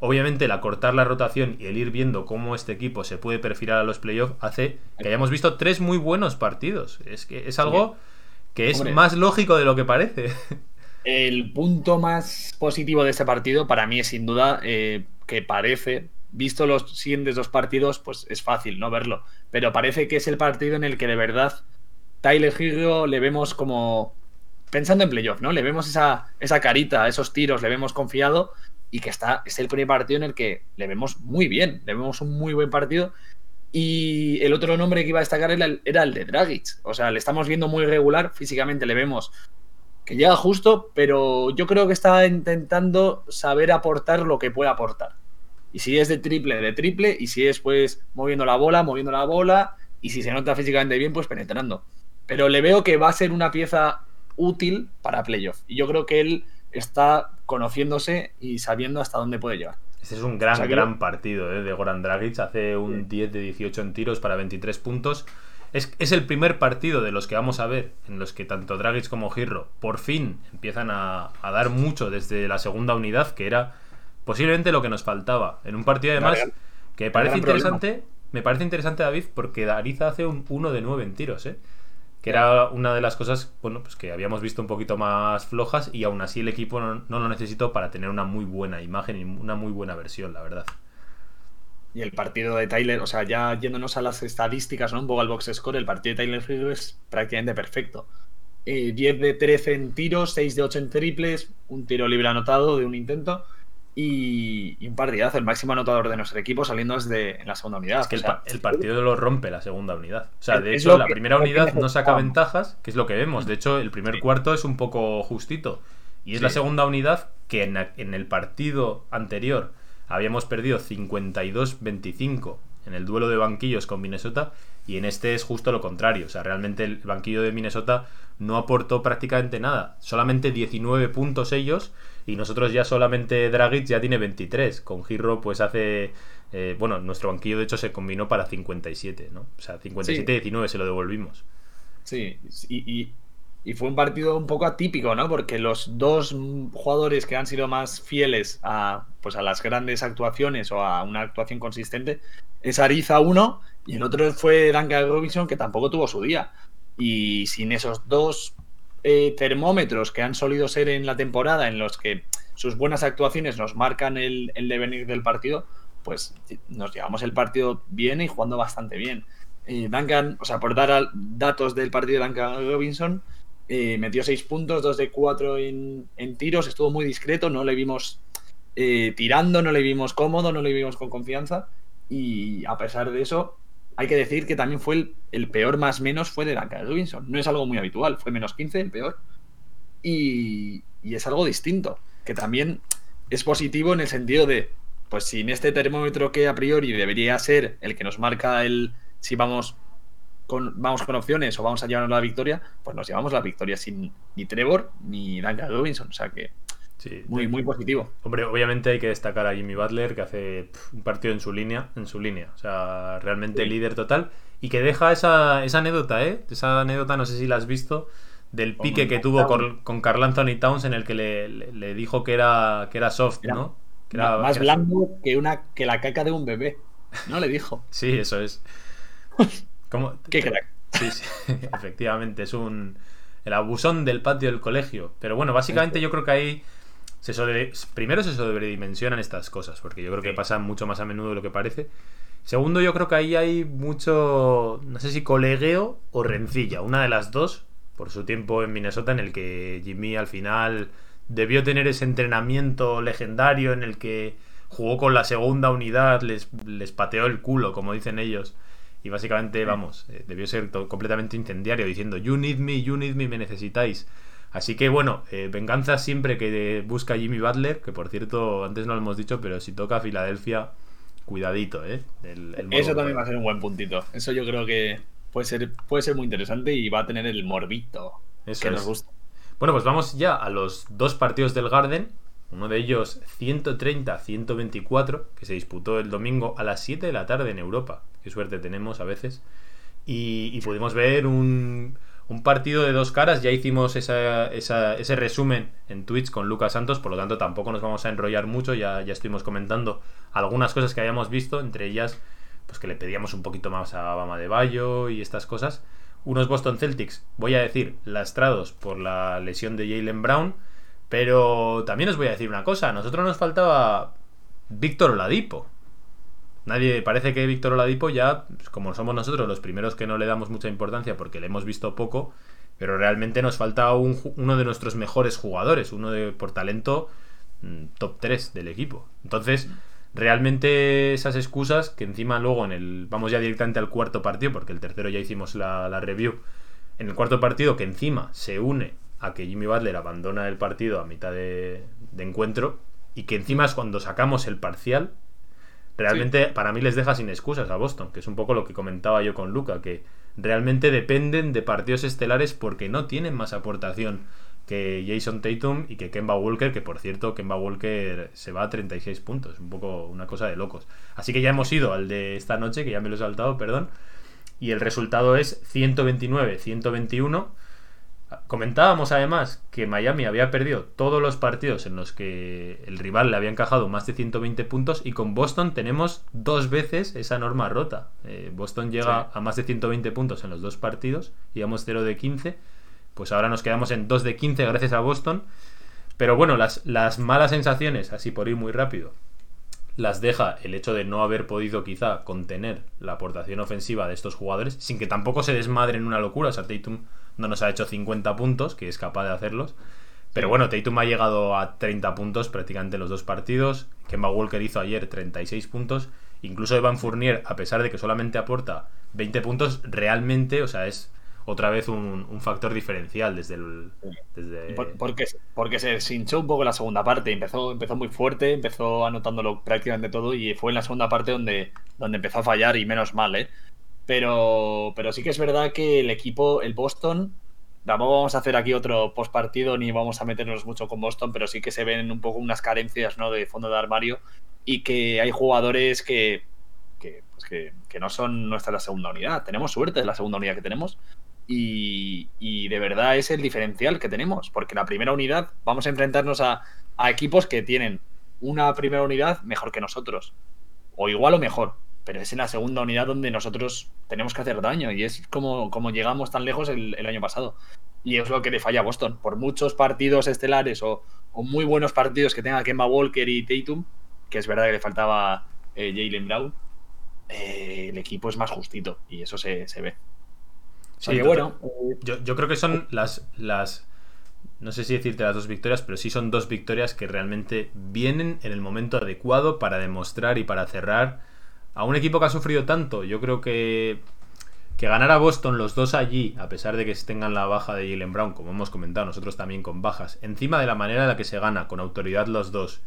Obviamente el acortar la rotación y el ir viendo cómo este equipo se puede perfilar a los playoffs hace que hayamos visto tres muy buenos partidos. Es que es algo que es Hombre. más lógico de lo que parece. El punto más positivo de este partido para mí es sin duda eh, que parece, visto los siguientes dos partidos, pues es fácil no verlo, pero parece que es el partido en el que de verdad Tyler Hero le vemos como pensando en playoff, ¿no? Le vemos esa, esa carita, esos tiros, le vemos confiado y que está, es el primer partido en el que le vemos muy bien, le vemos un muy buen partido. Y el otro nombre que iba a destacar era el, era el de Dragic. O sea, le estamos viendo muy regular, físicamente le vemos que llega justo, pero yo creo que está intentando saber aportar lo que puede aportar. Y si es de triple, de triple, y si es pues moviendo la bola, moviendo la bola, y si se nota físicamente bien, pues penetrando. Pero le veo que va a ser una pieza útil para playoff. Y yo creo que él está conociéndose y sabiendo hasta dónde puede llegar. Este es un gran, O sea, que gran partido ¿eh? de Goran Dragic. Hace un 10 de 18 en tiros para 23 puntos. Es, es el primer partido de los que vamos a ver en los que tanto Dragic como Girro por fin empiezan a, a dar mucho desde la segunda unidad, que era posiblemente lo que nos faltaba. En un partido además gran- que me parece problema. interesante, me parece interesante David porque Ariza hace un 1 de 9 en tiros, ¿eh? que era una de las cosas bueno, pues que habíamos visto un poquito más flojas y aún así el equipo no, no lo necesitó para tener una muy buena imagen y una muy buena versión, la verdad. Y el partido de Tyler, o sea, ya yéndonos a las estadísticas, ¿no? Un poco al box score, el partido de Tyler Hero es prácticamente perfecto. Eh, 10 de 13 en tiros, 6 de 8 en triples, un tiro libre anotado de un intento y, y un partidazo, el máximo anotador de nuestro equipo saliendo desde en la segunda unidad. Es que O el, sea, pa- el partido lo rompe la segunda unidad. O sea, de hecho, la que- primera unidad no saca ventajas, que es lo que vemos. De hecho, el primer Sí. cuarto es un poco justito. Y es Sí. la segunda unidad que en, en el partido anterior habíamos perdido 52-25 en el duelo de banquillos con Minnesota. Y en este es justo lo contrario. O sea, realmente el banquillo de Minnesota no aportó prácticamente nada. Solamente 19 puntos ellos. Y nosotros ya solamente Dragic ya tiene 23. Con Girro pues hace... eh, bueno, nuestro banquillo de hecho se combinó para 57, ¿no? O sea, 57-19 se lo devolvimos. Sí, y, y- y fue un partido un poco atípico, ¿no? Porque los dos jugadores que han sido más fieles a, pues a las grandes actuaciones o a una actuación consistente es Ariza uno y el otro fue Duncan Robinson que tampoco tuvo su día. Y sin esos dos eh, termómetros que han solido ser en la temporada en los que sus buenas actuaciones nos marcan el, el devenir del partido, pues nos llevamos el partido bien y jugando bastante bien. Eh, Duncan, o sea, por dar datos del partido de Duncan Robinson, eh, metió 6 puntos, 2 de 4 en, en tiros, estuvo muy discreto, no le vimos tirando, no le vimos cómodo, no le vimos con confianza. Y a pesar de eso, hay que decir que también fue el, el peor más menos fue de Duncan Robinson. No es algo muy habitual, fue menos 15 el peor. Y, y es algo distinto, que también es positivo en el sentido de, pues sin este termómetro que a priori debería ser el que nos marca el si vamos con, vamos con opciones o vamos a llevarnos la victoria, pues nos llevamos la victoria sin ni Trevor ni Duncan Robinson. O sea que Sí, muy, muy positivo. Hombre, obviamente hay que destacar a Jimmy Butler, que hace un partido en su línea, en su línea. O sea, realmente Sí. líder total. Y que deja esa, esa anécdota, ¿eh? Esa anécdota, no sé si la has visto, del pique que tuvo con, con Carl Anthony Towns en el que le, le- le dijo que era, que era soft, Era ¿no? Que era- más que era- blando que una que la caca de un bebé. No le dijo. Sí, eso es. ¿Cómo? Qué crack. Sí, sí, efectivamente, es un el abusón del patio del colegio. Pero bueno, básicamente yo creo que ahí se sobre- primero se sobredimensionan estas cosas, porque yo creo que pasan mucho más a menudo de lo que parece. Segundo, yo creo que ahí hay mucho, no sé si colegueo o rencilla, una de las dos, por su tiempo en Minnesota, en el que Jimmy al final debió tener ese entrenamiento legendario en el que jugó con la segunda unidad, les, les pateó el culo, como dicen ellos. Y básicamente, vamos, eh, debió ser completamente incendiario, diciendo, you need me, you need me, me necesitáis. Así que bueno, eh, venganza siempre que busca Jimmy Butler, que por cierto, antes no lo hemos dicho, pero si toca Filadelfia, cuidadito, ¿eh? El- el modo Eso también va a ser un buen puntito. Eso yo creo que puede ser, puede ser muy interesante y va a tener el morbito Eso que es. nos gusta. Bueno, pues vamos ya a los dos partidos del Garden. Uno de ellos 130-124, que se disputó el domingo a las 7 de la tarde en Europa. Qué suerte tenemos a veces. Y, y pudimos ver un, un partido de dos caras. Ya hicimos ese resumen en Twitch con Lucas Santos, por lo tanto tampoco nos vamos a enrollar mucho. Ya, ya estuvimos comentando algunas cosas que habíamos visto, entre ellas pues que le pedíamos un poquito más a Bama de Bayo y estas cosas. Unos Boston Celtics, voy a decir, lastrados por la lesión de Jalen Brown. Pero también os voy a decir una cosa. A nosotros nos faltaba Víctor Oladipo. Nadie, parece que Víctor Oladipo ya, pues, como somos nosotros los primeros que no le damos mucha importancia porque le hemos visto poco, pero realmente nos falta un uno de nuestros mejores jugadores, uno de por talento mm, top 3 del equipo. Entonces, realmente esas excusas que encima luego en el vamos ya directamente al cuarto partido porque el tercero ya hicimos la, la review. En el cuarto partido que encima se une a que Jimmy Butler abandona el partido a mitad de, de encuentro y que encima es cuando sacamos el parcial realmente para mí les deja sin excusas a Boston, que es un poco lo que comentaba yo con Luca, que realmente dependen de partidos estelares porque no tienen más aportación que Jason Tatum y que Kemba Walker, que por cierto Kemba Walker se va a 36 puntos, un poco una cosa de locos. Así que ya hemos ido al de esta noche, que ya me lo he saltado, perdón, y el resultado es 129-121. Comentábamos además que Miami había perdido todos los partidos en los que el rival le había encajado más de 120 puntos y con Boston tenemos dos veces esa norma rota. Eh, Boston llega Sí. a más de 120 puntos en los dos partidos, íbamos 0 de 15, pues ahora nos quedamos en 2 de 15 gracias a Boston. Pero bueno, las, las malas sensaciones, así por ir muy rápido. las deja el hecho de no haber podido quizá contener la aportación ofensiva de estos jugadores, sin que tampoco se desmadren una locura. O sea, Tatum no nos ha hecho 50 puntos, que es capaz de hacerlos. Pero bueno, Tatum ha llegado a 30 puntos prácticamente en los dos partidos. Kemba Walker hizo ayer 36 puntos. Incluso Evan Fournier, a pesar de que solamente aporta 20 puntos, realmente, o sea, es otra vez un, un factor diferencial desde el... Desde... Por- porque, porque se se hinchó un poco en la segunda parte. Empezó, empezó muy fuerte, empezó anotándolo prácticamente todo y fue en la segunda parte donde, donde empezó a fallar y menos mal, ¿eh? Pero, pero sí que es verdad que el equipo, el Boston, tampoco vamos a hacer aquí otro post partido ni vamos a meternos mucho con Boston, pero sí que se ven un poco unas carencias ¿no? de fondo de armario y que hay jugadores que, que, pues no son nuestra segunda unidad. Tenemos suerte de la segunda unidad que tenemos y, de verdad es el diferencial que tenemos, porque la primera unidad vamos a enfrentarnos a equipos que tienen una primera unidad mejor que nosotros, o igual o mejor, pero es en la segunda unidad donde nosotros tenemos que hacer daño y es como, como llegamos tan lejos el, el año pasado. Y es lo que le falla a Boston. Por muchos partidos estelares o, o muy buenos partidos que tenga Kemba Walker y Tatum, que es verdad que le faltaba eh, Jalen Brown, eh, el equipo es más justito y eso se, se ve. Sí, Así que total. bueno, eh, Yo, yo creo que son las, las. No sé si decirte las dos victorias, pero sí son dos victorias que realmente vienen en el momento adecuado para demostrar y para cerrar a un equipo que ha sufrido tanto. Yo creo que. Que ganar a Boston los dos allí, a pesar de que tengan la baja de Jalen Brown, como hemos comentado, nosotros también con bajas, encima de la manera en la que se gana, con autoridad los dos,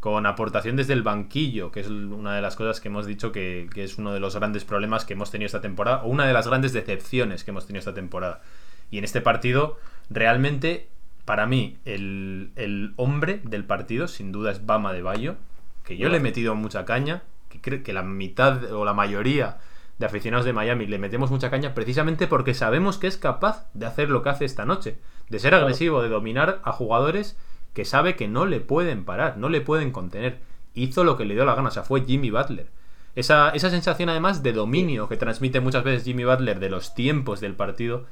con aportación desde el banquillo, que es una de las cosas que hemos dicho que, que es uno de los grandes problemas que hemos tenido esta temporada, o una de las grandes decepciones que hemos tenido esta temporada. Y en este partido, realmente, para mí, el, el hombre del partido, sin duda, es Bama de Bayo, que yo le he metido mucha caña, que creo que la mitad o la mayoría de aficionados de Miami le metemos mucha caña precisamente porque sabemos que es capaz de hacer lo que hace esta noche, de ser agresivo, de dominar a jugadores que sabe que no le pueden parar, no le pueden contener. Hizo lo que le dio la gana, o sea, fue Jimmy Butler. Esa, esa sensación además de dominio que transmite muchas veces Jimmy Butler de los tiempos del partido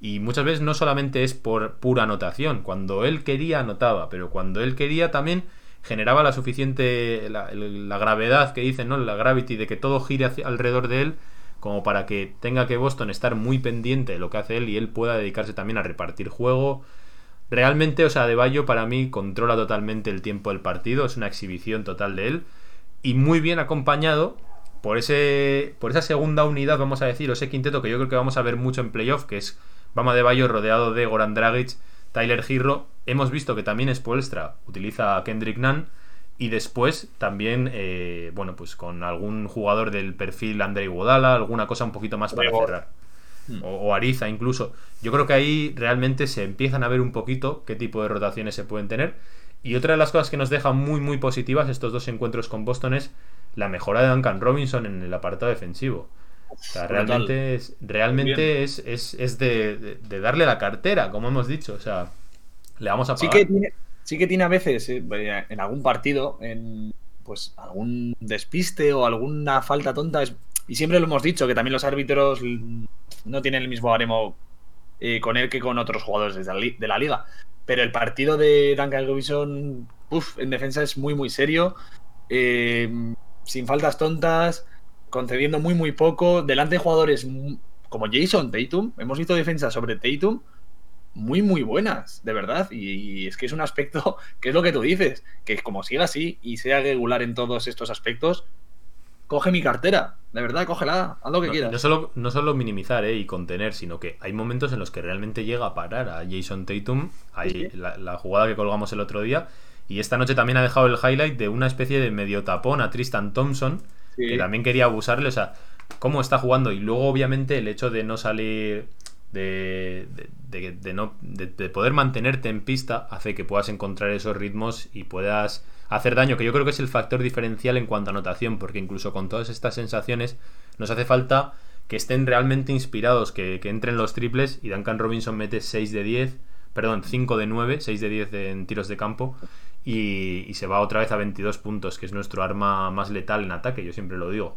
y muchas veces no solamente es por pura anotación, cuando él quería anotaba, pero cuando él quería también generaba la suficiente la, la gravedad que dicen, ¿no? La gravity de que todo gire hacia- alrededor de él como para que tenga que Boston estar muy pendiente de lo que hace él y él pueda dedicarse también a repartir juego. Realmente, o sea, De Bayo para mí controla totalmente el tiempo del partido, es una exhibición total de él y muy bien acompañado por ese por esa segunda unidad, vamos a decir, o ese quinteto que yo creo que vamos a ver mucho en playoff, que es Bama de Bayo rodeado de Goran Dragic, Tyler Girro. Hemos visto que también Spoelstra utiliza a Kendrick Nunn y después también, eh, bueno, pues con algún jugador del perfil Andrei Iguodala, alguna cosa un poquito más para cerrar. O, o Ariza incluso. Yo creo que ahí realmente se empiezan a ver un poquito qué tipo de rotaciones se pueden tener. Y otra de las cosas que nos deja muy muy positivas estos dos encuentros con Boston es la mejora de Duncan Robinson en el apartado defensivo. O sea, realmente es, realmente es, es, es de, de- de darle la cartera, como hemos dicho. O sea, le vamos a Sí que tiene, sí que tiene a veces eh, en algún partido, en pues algún despiste o alguna falta tonta. es- y siempre lo hemos dicho, que también los árbitros no tienen el mismo baremo eh, con él que con otros jugadores de la, li- de la liga. Pero el partido de Duncan Robinson, uf, en defensa es muy, muy serio. eh, sin faltas tontas, concediendo muy, muy poco. Delante de jugadores como Jason Tatum. Hemos visto defensa sobre Tatum muy, muy buenas, de verdad. Y, y es que es un aspecto que es lo que tú dices, que como siga así y sea regular en todos estos aspectos, coge mi cartera, de verdad, cógela, haz lo que No, quieras. no solo, no solo minimizar eh, y contener, sino que hay momentos en los que realmente llega a parar a Jason Tatum. Hay Sí, la, la jugada que colgamos el otro día. Y esta noche también ha dejado el highlight de una especie de medio tapón a Tristan Thompson, Sí. que también quería abusarle. O sea, cómo está jugando. Y luego, obviamente, el hecho de no salir. De, de- de- no, de, de poder mantenerte en pista hace que puedas encontrar esos ritmos y puedas hacer daño, que yo creo que es el factor diferencial en cuanto a anotación, porque incluso con todas estas sensaciones nos hace falta que estén realmente inspirados, que, entren los triples y Duncan Robinson mete 6 de 10, perdón, 5 de 9, 6 de 10 en tiros de campo y, y se va otra vez a 22 puntos, que es nuestro arma más letal en ataque, yo siempre lo digo.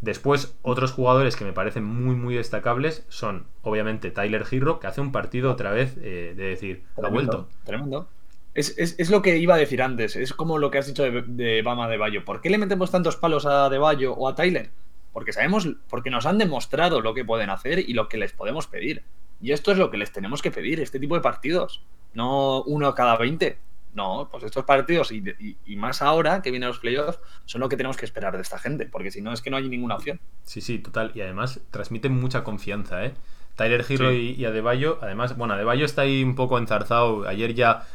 Después, otros jugadores que me parecen muy, muy destacables son, obviamente, Tyler Girro, que hace un partido otra vez eh, de decir, ha vuelto. Tremendo. Es, es- es lo que iba a decir antes. Es como lo que has dicho de, de Bama de Bayo. ¿Por qué le metemos tantos palos a De Bayo o a Tyler? Porque sabemos, porque nos han demostrado lo que pueden hacer y lo que les podemos pedir. Y esto es lo que les tenemos que pedir, este tipo de partidos. No uno cada 20. No, pues estos partidos y, y- y más ahora que vienen los playoffs son lo que tenemos que esperar de esta gente. Porque si no, es que no hay ninguna opción. Sí, sí, total. Y además transmiten mucha confianza, ¿eh? Tyler Sí. y, y Adebayo, además, bueno, Adebayo está ahí un poco enzarzado. Ayer ya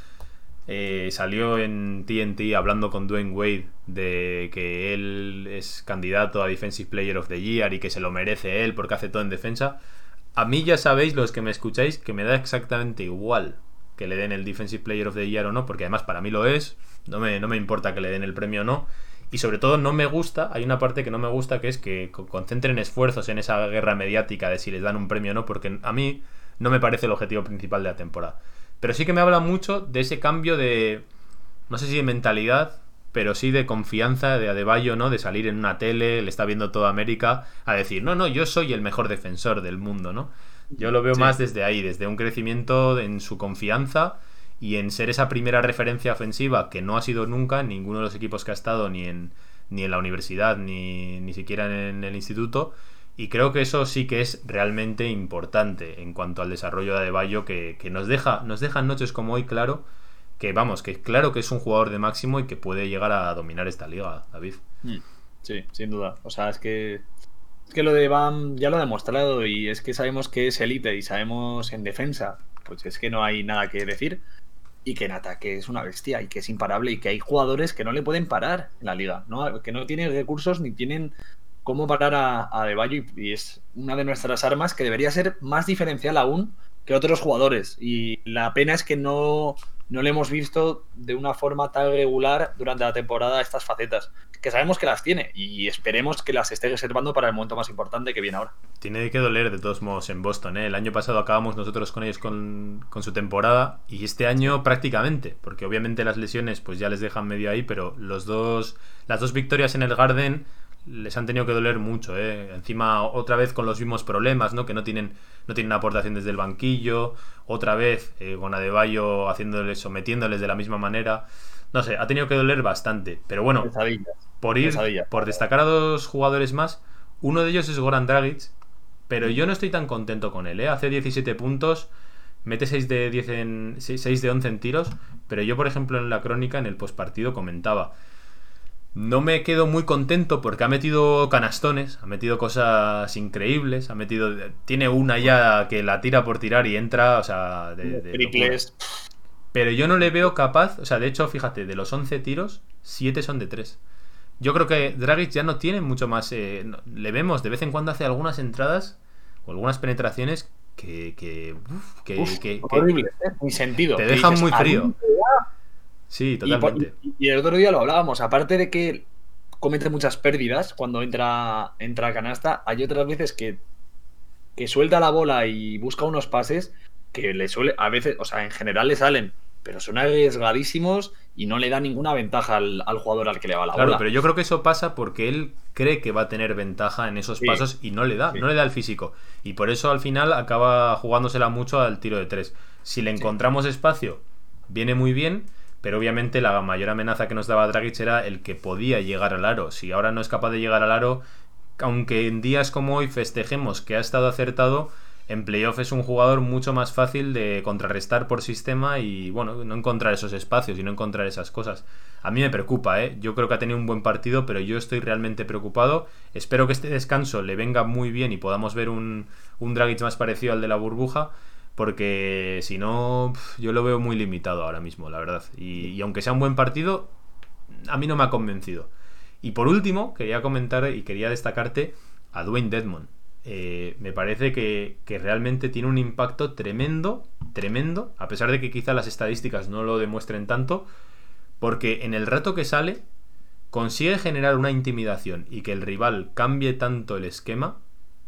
eh, salió en TNT hablando con Dwayne Wade de que él es candidato a Defensive Player of the Year y que se lo merece él porque hace todo en defensa. A mí ya sabéis, los que me escucháis, que me da exactamente igual que le den el Defensive Player of the Year o no, porque además para mí lo es. No me, no me importa que le den el premio o no. Y sobre todo no me gusta, hay una parte que no me gusta que es que co- concentren esfuerzos en esa guerra mediática de si les dan un premio o no, porque a mí no me parece el objetivo principal de la temporada. Pero sí que me habla mucho de ese cambio de, no sé si de mentalidad, pero sí de confianza de Adebayo, ¿no? De salir en una tele, le está viendo toda América, a decir, no, no, yo soy el mejor defensor del mundo, ¿no? Yo lo veo Sí. más desde ahí, desde un crecimiento en su confianza y en ser esa primera referencia ofensiva que no ha sido nunca en ninguno de los equipos que ha estado, ni en, ni en la universidad, ni, ni siquiera en el instituto. Y creo que eso sí que es realmente importante en cuanto al desarrollo de Adebayo, que, que nos deja, nos deja en noches como hoy claro que vamos, que claro que es un jugador de máximo y que puede llegar a dominar esta liga, David. Sí, sin duda. O sea, es que. Que lo de Bam ya lo ha demostrado y es que sabemos que es élite y sabemos en defensa, pues es que no hay nada que decir. Y que en ataque es una bestia y que es imparable y que hay jugadores que no le pueden parar en la liga, ¿no? Que no tienen recursos ni tienen cómo parar a, a y, y es una de nuestras armas que debería ser más diferencial aún que otros jugadores. Y la pena es que no, no le hemos visto de una forma tan regular durante la temporada estas facetas, que sabemos que las tiene y esperemos que las esté reservando para el momento más importante que viene ahora. Tiene que doler de todos modos en Boston. ¿eh? El año pasado acabamos nosotros con ellos con, con su temporada y este año prácticamente, porque obviamente las lesiones pues ya les dejan medio ahí, pero los dos, las dos victorias en el Garden les han tenido que doler mucho. ¿eh? Encima otra vez con los mismos problemas, ¿no? que no tienen, no tienen aportación desde el banquillo, otra vez eh, con Adebayo haciéndoles, sometiéndoles de la misma manera. No sé, ha tenido que doler bastante. Pero bueno, Pesadillas. por ir, por destacar a dos jugadores más, uno de ellos es Goran Dragic, pero yo no estoy tan contento con él, ¿eh? Hace 17 puntos, mete 6 de 10 en 6 de 11 en tiros, pero yo por ejemplo en la crónica en el postpartido comentaba no me quedo muy contento porque ha metido canastones, ha metido cosas increíbles, ha metido tiene una ya que la tira por tirar y entra, o sea, de. Triples. Pero yo no le veo capaz, o sea, de hecho, fíjate, de los 11 tiros, 7 son de 3. Yo creo que Dragic ya no tiene mucho más. eh, no- le vemos, de vez en cuando hace algunas entradas o algunas penetraciones que. que, uf, que- Uf, que- que horrible, ¿eh? Sentido. te dejan dices, muy ¿a frío. Sí, totalmente. y- y el otro día lo hablábamos, aparte de que comete muchas pérdidas cuando entra, entra a canasta, hay otras veces que, que suelta la bola y busca unos pases que le suele, a veces, o sea, en general le salen, pero son arriesgadísimos y no le da ninguna ventaja al, al jugador al que le va la Claro, bola. pero yo creo que eso pasa porque él cree que va a tener ventaja en esos Sí. pasos y no le da, Sí. no le da el físico. Y por eso al final acaba jugándosela mucho al tiro de tres. Si le encontramos espacio, viene muy bien, pero obviamente la mayor amenaza que nos daba Dragic era el que podía llegar al aro. Si ahora no es capaz de llegar al aro, aunque en días como hoy festejemos que ha estado acertado, en playoff es un jugador mucho más fácil de contrarrestar por sistema y bueno, no encontrar esos espacios y no encontrar esas cosas. A mí me preocupa, ¿eh? Yo creo que ha tenido un buen partido, pero yo estoy realmente preocupado. Espero que este descanso le venga muy bien y podamos ver un, un Dragic más parecido al de la burbuja, porque si no, yo lo veo muy limitado ahora mismo, la verdad. Y, y aunque sea un buen partido, a mí no me ha convencido. Y por último, quería comentar y quería destacarte a Dwayne Dedmon. Eh, me parece que, que realmente tiene un impacto tremendo, tremendo, a pesar de que quizá las estadísticas no lo demuestren tanto, porque en el rato que sale consigue generar una intimidación y que el rival cambie tanto el esquema,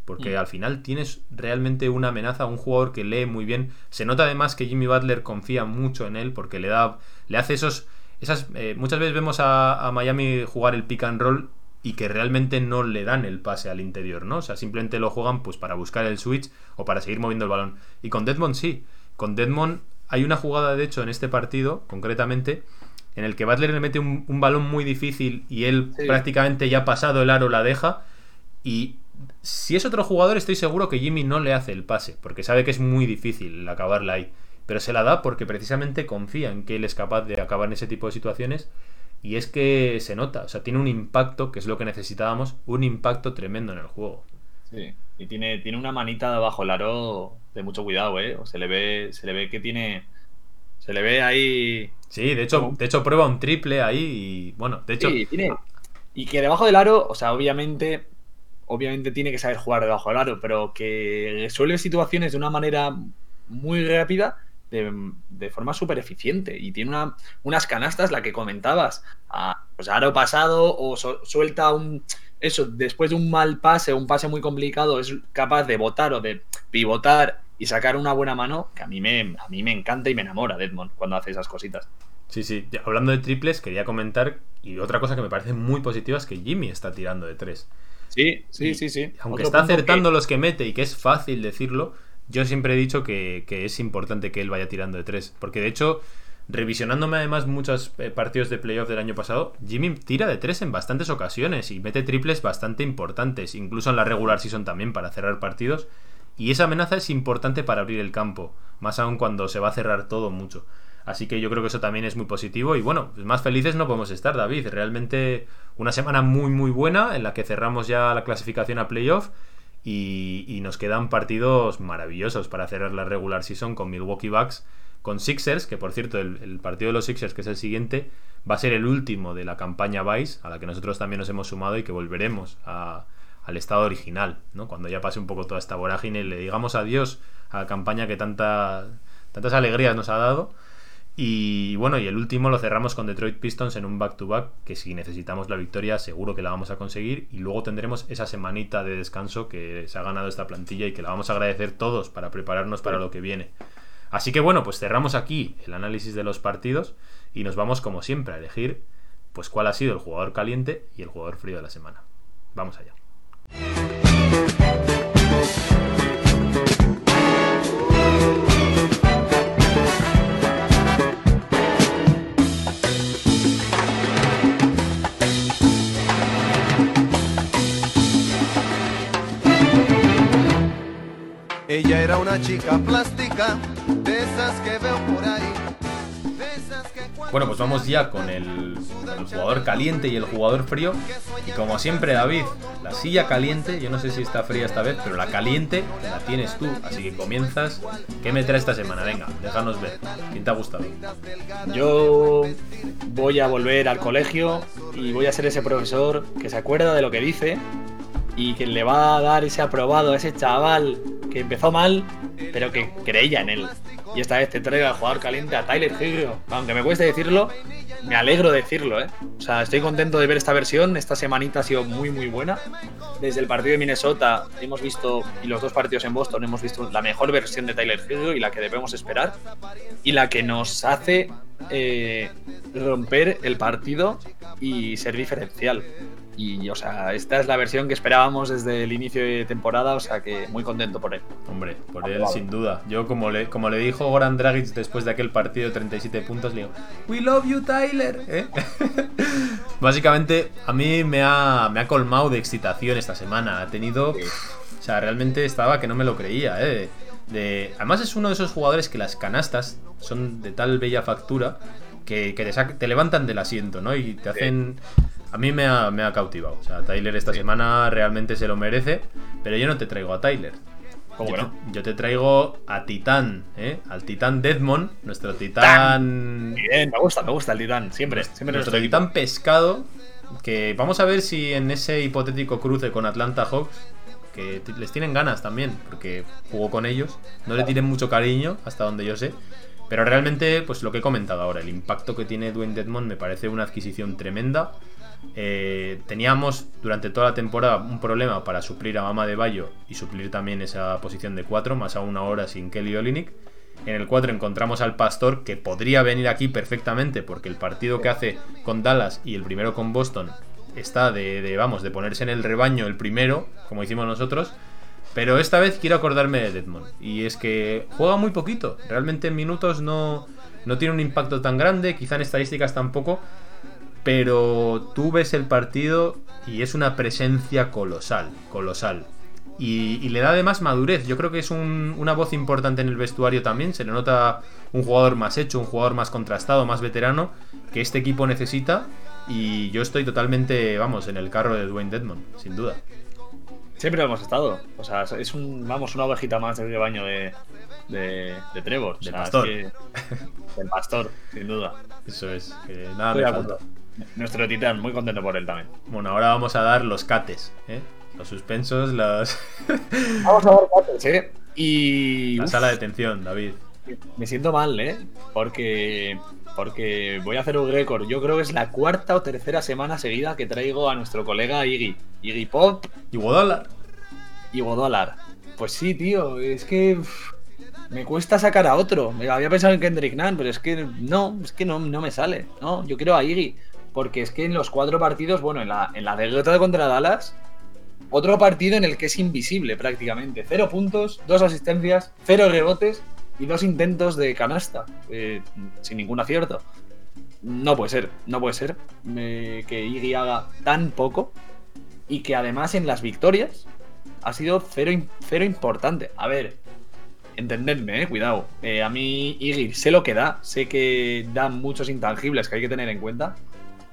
porque Mm. al final tienes realmente una amenaza, un jugador que lee muy bien. Se nota además que Jimmy Butler confía mucho en él porque le da, le hace esos, esas, eh, muchas veces vemos a, a Miami jugar el pick and roll y que realmente no le dan el pase al interior, ¿no? O sea, simplemente lo juegan pues para buscar el switch o para seguir moviendo el balón. Y con Deadmond sí, con Deadmond hay una jugada, de hecho, en este partido, concretamente, en el que Butler le mete un, un balón muy difícil y él Sí. prácticamente ya pasado el aro la deja. Y si es otro jugador, estoy seguro que Jimmy no le hace el pase, porque sabe que es muy difícil acabarla ahí. Pero se la da porque precisamente confía en que él es capaz de acabar en ese tipo de situaciones. Y es que se nota, o sea, tiene un impacto, que es lo que necesitábamos, un impacto tremendo en el juego. Sí. Y tiene, tiene una manita debajo el aro de mucho cuidado, ¿eh? O se le ve, se le ve que tiene. Se le ve ahí. Sí, de hecho, de hecho prueba un triple ahí y bueno, de hecho, Sí, tiene. Y que debajo del aro, o sea, obviamente. Obviamente tiene que saber jugar debajo del aro, pero que resuelve situaciones de una manera muy rápida, de, forma súper eficiente. Y tiene una- unas canastas, la que comentabas, a, pues aro pasado o suelta un. Eso, después de un mal pase, un pase muy complicado, es capaz de botar o de pivotar y sacar una buena mano, que a mí me, a mí me encanta y me enamora Edmond cuando hace esas cositas. Sí, sí. Hablando de triples, quería comentar, y otra cosa que me parece muy positiva es que Jimmy está tirando de tres. Sí, sí, sí, sí. Aunque Otro está que- acertando los que mete y que es fácil decirlo, yo siempre he dicho que, que es importante que él vaya tirando de tres. Porque de hecho, revisionándome además muchos eh, partidos de playoff del año pasado, Jimmy tira de tres en bastantes ocasiones y mete triples bastante importantes, incluso en la regular season también para cerrar partidos. Y esa amenaza es importante para abrir el campo, más aún cuando se va a cerrar todo mucho. Así que yo creo que eso también es muy positivo. Y bueno, pues más felices no podemos estar, David. Realmente una semana muy, muy buena en la que cerramos ya la clasificación a playoff. Y, nos quedan partidos maravillosos para cerrar la regular season con Milwaukee Bucks, con Sixers, que por cierto, el, el partido de los Sixers, que es el siguiente, va a ser el último de la campaña Vice, a la que nosotros también nos hemos sumado y que volveremos a- al estado original, ¿no? Cuando ya pase un poco toda esta vorágine y le digamos adiós a la campaña que tanta, tantas alegrías nos ha dado. Y bueno, y el último lo cerramos con Detroit Pistons en un back-to-back, que si necesitamos la victoria seguro que la vamos a conseguir. Y luego tendremos esa semanita de descanso que se ha ganado esta plantilla y que la vamos a agradecer todos para prepararnos para lo que viene. Así que bueno, pues cerramos aquí el análisis de los partidos y nos vamos como siempre a elegir pues cuál ha sido el jugador caliente y el jugador frío de la semana. Vamos allá. Ella era una chica plástica, de esas que veo por ahí. Bueno, pues vamos ya con el, con el jugador caliente y el jugador frío. Y como siempre, David, la silla caliente, yo no sé si está fría esta vez, pero la caliente la tienes tú. Así que comienzas. ¿Qué me trae esta semana? Venga, déjanos ver. ¿Quién te ha gustado? Yo voy a volver al colegio y voy a ser ese profesor que se acuerda de lo que dice y que le va a dar ese aprobado a ese chaval que empezó mal, pero que creía en él. Y esta vez te traigo al jugador caliente a Tyler Hero. Aunque me cueste decirlo, me alegro de decirlo, ¿eh? O sea, estoy contento de ver esta versión. Esta semanita ha sido muy, muy buena. Desde el partido de Minnesota hemos visto, y los dos partidos en Boston, hemos visto la mejor versión de Tyler Hero y la que debemos esperar. Y la que nos hace eh, romper el partido y ser diferencial. Y, o sea, esta es la versión que esperábamos desde el inicio de temporada, o sea que muy contento por él. Hombre, por él sin duda. Yo, como le, como le dijo Goran Dragic después de aquel partido de 37 puntos, le digo, We love you, Tyler. ¿eh? Básicamente, a mí me ha, me ha colmado de excitación esta semana. Ha tenido. O sea, realmente estaba que no me lo creía, ¿eh? De, además, es uno de esos jugadores que las canastas son de tal bella factura que, que te levantan del asiento, ¿no? Y te hacen. A mí me ha, me ha cautivado. O sea, Tyler esta semana realmente se lo merece. Pero yo no te traigo a Tyler. ¿Cómo yo, que no? te, yo te traigo a Titán, ¿eh? Al Titán Deadmon, nuestro Titán. Bien, me gusta, me gusta el titán, siempre, siempre Nuestro Titán pescado. Que vamos a ver si en ese hipotético cruce con Atlanta Hawks. Que les tienen ganas también, porque jugó con ellos. No le tienen mucho cariño, hasta donde yo sé. Pero realmente, pues lo que he comentado ahora, el impacto que tiene Dwayne Deadmon me parece una adquisición tremenda. Eh, teníamos durante toda la temporada un problema para suplir a Mama de Bayo y suplir también esa posición de 4, más aún ahora sin Kelly Olynyk. En el 4 encontramos al Pastor, que podría venir aquí perfectamente, porque el partido que hace con Dallas y el primero con Boston está de, de, vamos, de ponerse en el rebaño el primero, como hicimos nosotros. Pero esta vez quiero acordarme de Deadmond. Y es que juega muy poquito. Realmente en minutos no, no tiene un impacto tan grande. Quizá en estadísticas tampoco. Pero tú ves el partido y es una presencia colosal. Colosal. Y, y le da además madurez. Yo creo que es un- una voz importante en el vestuario también. Se le nota un jugador más hecho, un jugador más contrastado, más veterano. Que este equipo necesita. Y yo estoy totalmente, vamos, en el carro de Dwayne Dedmon, sin duda. Siempre lo hemos estado. O sea, es un, vamos, una ovejita más del rebaño de, de, de Trevor. O Del sea, pastor. es que- del pastor, sin duda. Eso es, que nada Estoy me falta. Nuestro titán, muy contento por él también. Bueno, ahora vamos a dar los cates, ¿eh? Los suspensos, las... Vamos a ver cuántos, ¿eh? Y. la sala de tensión, David. Me siento mal, ¿eh? Porque. Porque voy a hacer un récord. Yo creo que es la cuarta o tercera semana seguida que traigo a nuestro colega Iggy. Iggy Pop Y Wodola. y Godolar. Pues sí, tío. Es que. me cuesta sacar a otro. Me había pensado en Kendrick Nunn, pero es que no, es que no, no me sale. No, yo quiero a Iggy. Porque es que en los cuatro partidos, bueno, en la, en la derrota contra Dallas, otro partido en el que es invisible prácticamente. Cero puntos, dos asistencias, cero rebotes y dos intentos de canasta. eh, sin ningún acierto. No puede ser, no puede ser eh, que Iggy haga tan poco y que además en las victorias ha sido cero, cero importante. A ver, entendedme, eh, cuidado. Eh, a mí Iggy sé lo que da, sé que da muchos intangibles que hay que tener en cuenta,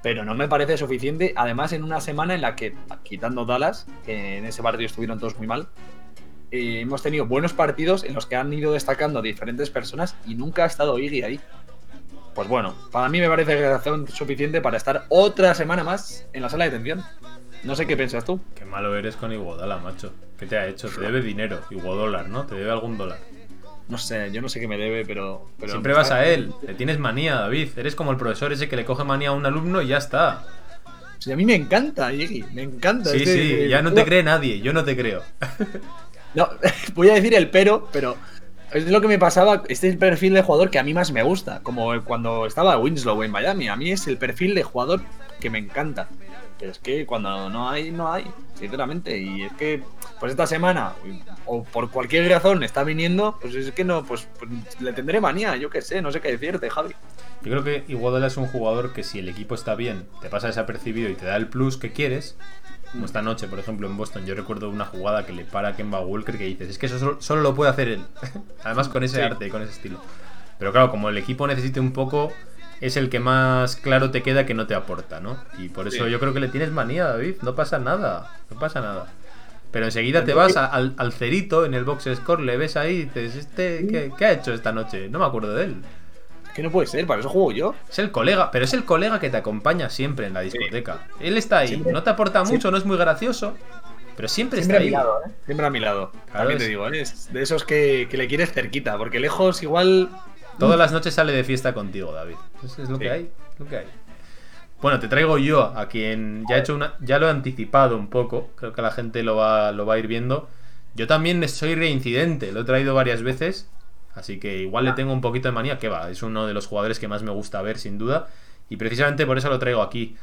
pero no me parece suficiente. Además, en una semana en la que, quitando Dallas, que en ese partido estuvieron todos muy mal, eh, hemos tenido buenos partidos en los que han ido destacando diferentes personas y nunca ha estado Iggy ahí. Pues bueno, para mí me parece razón suficiente para estar otra semana más en la sala de tensión. No sé qué piensas tú. Qué malo eres con Iguodala, macho. ¿Qué te ha hecho? Te debe dinero. Iguodólar, ¿no? Te debe algún dólar. No sé, yo no sé qué me debe, pero. pero Siempre vas a él. Le tienes manía, David. Eres como el profesor ese que le coge manía a un alumno y ya está. Sí, a mí me encanta, Iggy, me encanta. Sí, Es que- sí, ya no te cree nadie. Yo no te creo. No, voy a decir el pero, pero es lo que me pasaba. Este es el perfil de jugador que a mí más me gusta. Como cuando estaba Winslow en Miami. A mí es el perfil de jugador que me encanta. Pero es que cuando no hay, no hay, sinceramente. Y es que, pues esta semana, o por cualquier razón está viniendo, pues es que no, pues, pues le tendré manía, yo qué sé, no sé qué decirte, Javi. Yo creo que Iguodala es un jugador que si el equipo está bien, te pasa desapercibido y te da el plus que quieres. Como esta noche, por ejemplo, en Boston, yo recuerdo una jugada que le para a Kemba Walker que dices, es que eso solo, solo lo puede hacer él. Además con ese Sí. arte y con ese estilo. Pero claro, como el equipo necesite un poco, es el que más claro te queda que no te aporta, ¿no? Y por eso Sí. yo creo que le tienes manía, David. No pasa nada, no pasa nada. Pero enseguida te vas a- al, al cerito en el box score, le ves ahí y dices, ¿este qué, qué ha hecho esta noche? No me acuerdo de él. Es que no puede ser, para eso juego yo. Es el colega, pero es el colega que te acompaña siempre en la discoteca. Él está ahí, Siempre- no te aporta mucho, siempre- no es muy gracioso, pero siempre, Siempre a está mi ahí. lado, ¿eh? Siempre a mi lado. Claro, También te es- digo, ¿eh? Es de esos que, que le quieres cerquita, porque lejos igual. Todas las noches sale de fiesta contigo, David. Eso es lo Sí. que hay, es lo que hay. Bueno, te traigo yo a quien ya he hecho una, ya lo he anticipado un poco. Creo que la gente lo va, lo va a ir viendo. Yo también soy reincidente, lo he traído varias veces. Así que igual le tengo un poquito de manía, que va, es uno de los jugadores que más me gusta ver, sin duda. Y precisamente por eso lo traigo aquí.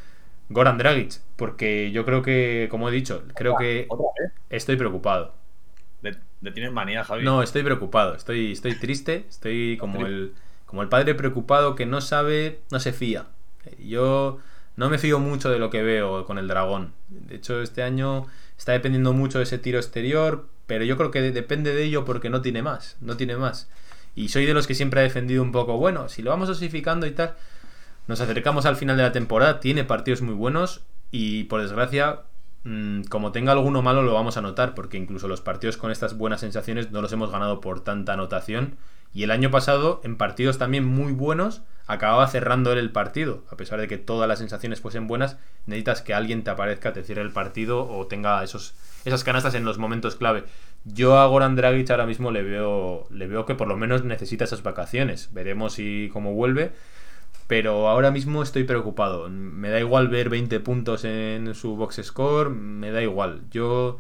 Goran Dragic, porque yo creo que, como he dicho, creo que vez. estoy preocupado. Le, le tienes manía, Javi. No, estoy preocupado, estoy, estoy triste, estoy como el, como el padre preocupado que no sabe, no se fía. Yo no me fío mucho de lo que veo con el dragón. De hecho, este año está dependiendo mucho de ese tiro exterior, pero yo creo que de- depende de ello porque no tiene más, no tiene más. Y soy de los que siempre ha defendido un poco, bueno, si lo vamos osificando y tal, nos acercamos al final de la temporada, tiene partidos muy buenos y por desgracia, mm, como tenga alguno malo lo vamos a notar, porque incluso los partidos con estas buenas sensaciones no los hemos ganado por tanta anotación. Y el año pasado, en partidos también muy buenos, acababa cerrando él el partido. A pesar de que todas las sensaciones fuesen buenas, necesitas que alguien te aparezca, te cierre el partido o tenga esos, esas canastas en los momentos clave. Yo a Goran Dragic ahora mismo le veo, le veo que por lo menos necesita esas vacaciones. Veremos si cómo vuelve. Pero ahora mismo estoy preocupado. Me da igual ver 20 puntos en su box score, me da igual. Yo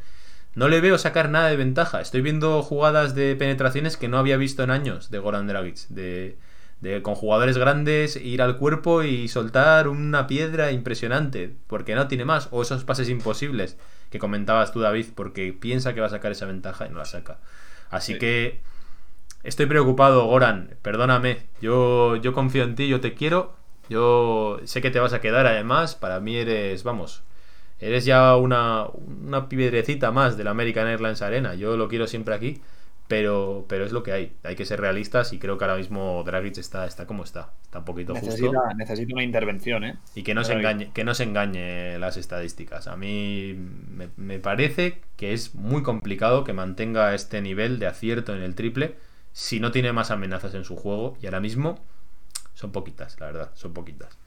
no le veo sacar nada de ventaja. Estoy viendo jugadas de penetraciones que no había visto en años de Goran Dragic. De, de con jugadores grandes ir al cuerpo y soltar una piedra impresionante, porque no tiene más, o esos pases imposibles que comentabas tú David, porque piensa que va a sacar esa ventaja y no la saca. Así Sí. que estoy preocupado, Goran, perdóname, yo, yo confío en ti, yo te quiero, yo sé que te vas a quedar además, para mí eres, vamos, eres ya una, una piedrecita más del American Airlines Arena, yo lo quiero siempre aquí. Pero, pero es lo que hay. Hay que ser realistas y creo que ahora mismo Dragic está, está como está. Está un poquito justo. Necesita, necesita una intervención, ¿eh? Y que no, se engañe, que no se engañe las estadísticas. A mí me, me parece que es muy complicado que mantenga este nivel de acierto en el triple si no tiene más amenazas en su juego. Y ahora mismo son poquitas, la verdad, son poquitas.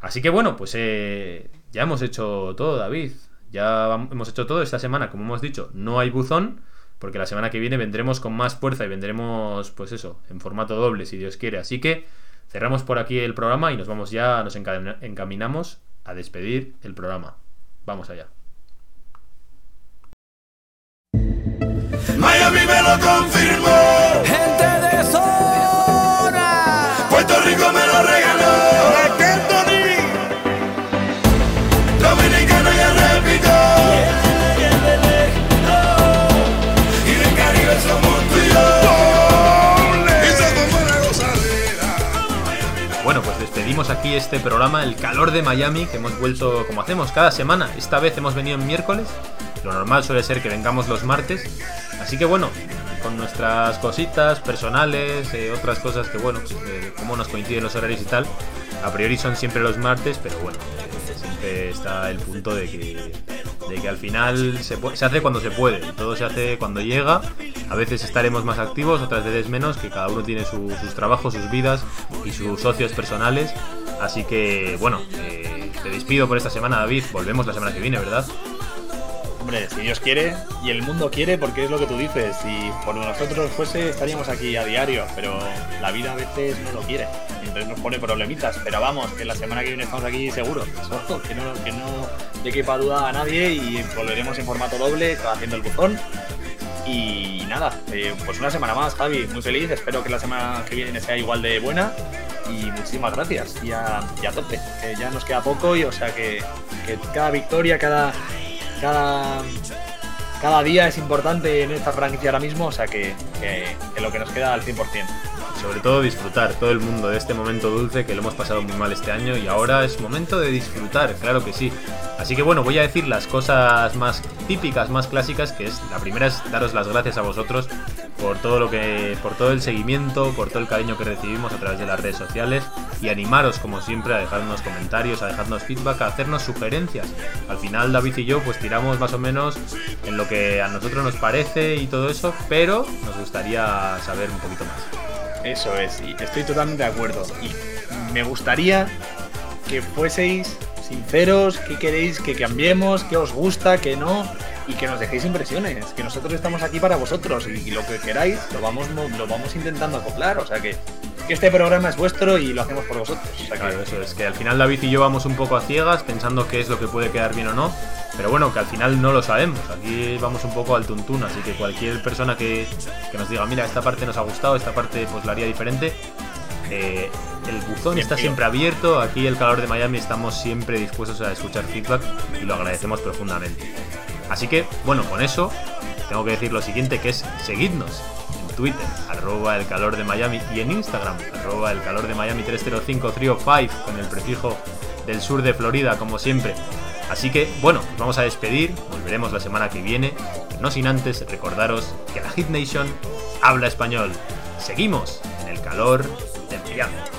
Así que bueno, pues eh, ya hemos hecho todo, David. Ya hemos hecho todo esta semana, como hemos dicho. No hay buzón, porque la semana que viene vendremos con más fuerza y vendremos, pues eso, en formato doble, si Dios quiere. Así que cerramos por aquí el programa y nos vamos ya, nos encamina- encaminamos a despedir el programa. Vamos allá. Miami me lo confirmó. Gente despedimos aquí este programa, El Calor de Miami, que hemos vuelto como hacemos cada semana. Esta vez hemos venido en miércoles. Lo normal suele ser que vengamos los martes. Así que bueno, con nuestras cositas personales, eh, otras cosas que bueno, pues, eh, como nos coinciden los horarios y tal. A priori son siempre los martes, pero bueno, eh, siempre está el punto de que, de que al final se, se hace cuando se puede. Todo se hace cuando llega. A veces estaremos más activos, otras veces menos, que cada uno tiene su- sus trabajos, sus vidas y sus socios personales. Así que bueno, eh, te despido por esta semana, David. Volvemos la semana que viene, ¿verdad? Hombre, si Dios quiere y el mundo quiere, porque es lo que tú dices. Si por nosotros fuese, estaríamos aquí a diario, pero la vida a veces no lo quiere. Entonces nos pone problemitas. Pero vamos, que la semana que viene estamos aquí seguros. Eso, que no, que no le quepa duda a nadie y volveremos en formato doble, haciendo el buzón. Y nada, eh, pues una semana más, Javi. Muy feliz. Espero que la semana que viene sea igual de buena. Y muchísimas gracias. Y a, y a tope. Que ya nos queda poco y o sea que, que cada victoria, cada, cada, cada día es importante en esta franquicia ahora mismo. O sea que, que- lo que nos queda al 100%. Sobre todo disfrutar todo el mundo de este momento dulce que lo hemos pasado muy mal este año y ahora es momento de disfrutar, claro que sí. Así que bueno, voy a decir las cosas más típicas, más clásicas, que es la primera es daros las gracias a vosotros por todo lo que por todo el seguimiento, por todo el cariño que recibimos a través de las redes sociales y animaros como siempre a dejarnos comentarios, a dejarnos feedback, a hacernos sugerencias. Al final David y yo pues tiramos más o menos en lo que a nosotros nos parece y todo eso, pero nos gustaría saber un poquito más. Eso es, y estoy totalmente de acuerdo. Y me gustaría que fueseis sinceros, qué queréis que cambiemos, qué os gusta, qué no, y que nos dejéis impresiones. Que nosotros estamos aquí para vosotros y, lo que queráis lo vamos, mo- lo vamos intentando acoplar. O sea que, este programa es vuestro y lo hacemos por vosotros. Claro, eso es que al final David y yo vamos un poco a ciegas pensando qué es lo que puede quedar bien o no, pero bueno, que al final no lo sabemos. Aquí vamos un poco al tuntún, así que cualquier persona que, que nos diga, mira, esta parte nos ha gustado, esta parte pues la haría diferente, eh, el buzón está siempre abierto. Aquí el calor de Miami estamos siempre dispuestos a escuchar feedback y lo agradecemos profundamente. Así que, bueno, con eso tengo que decir lo siguiente, que es seguidnos en Twitter, arroba el calor de Miami, y en Instagram, arroba el calor de Miami 305 con el prefijo del sur de Florida, como siempre. Así que, bueno, nos vamos a despedir, volveremos la semana que viene, no sin antes recordaros que la Hit Nation habla español. Seguimos en el calor de Miami.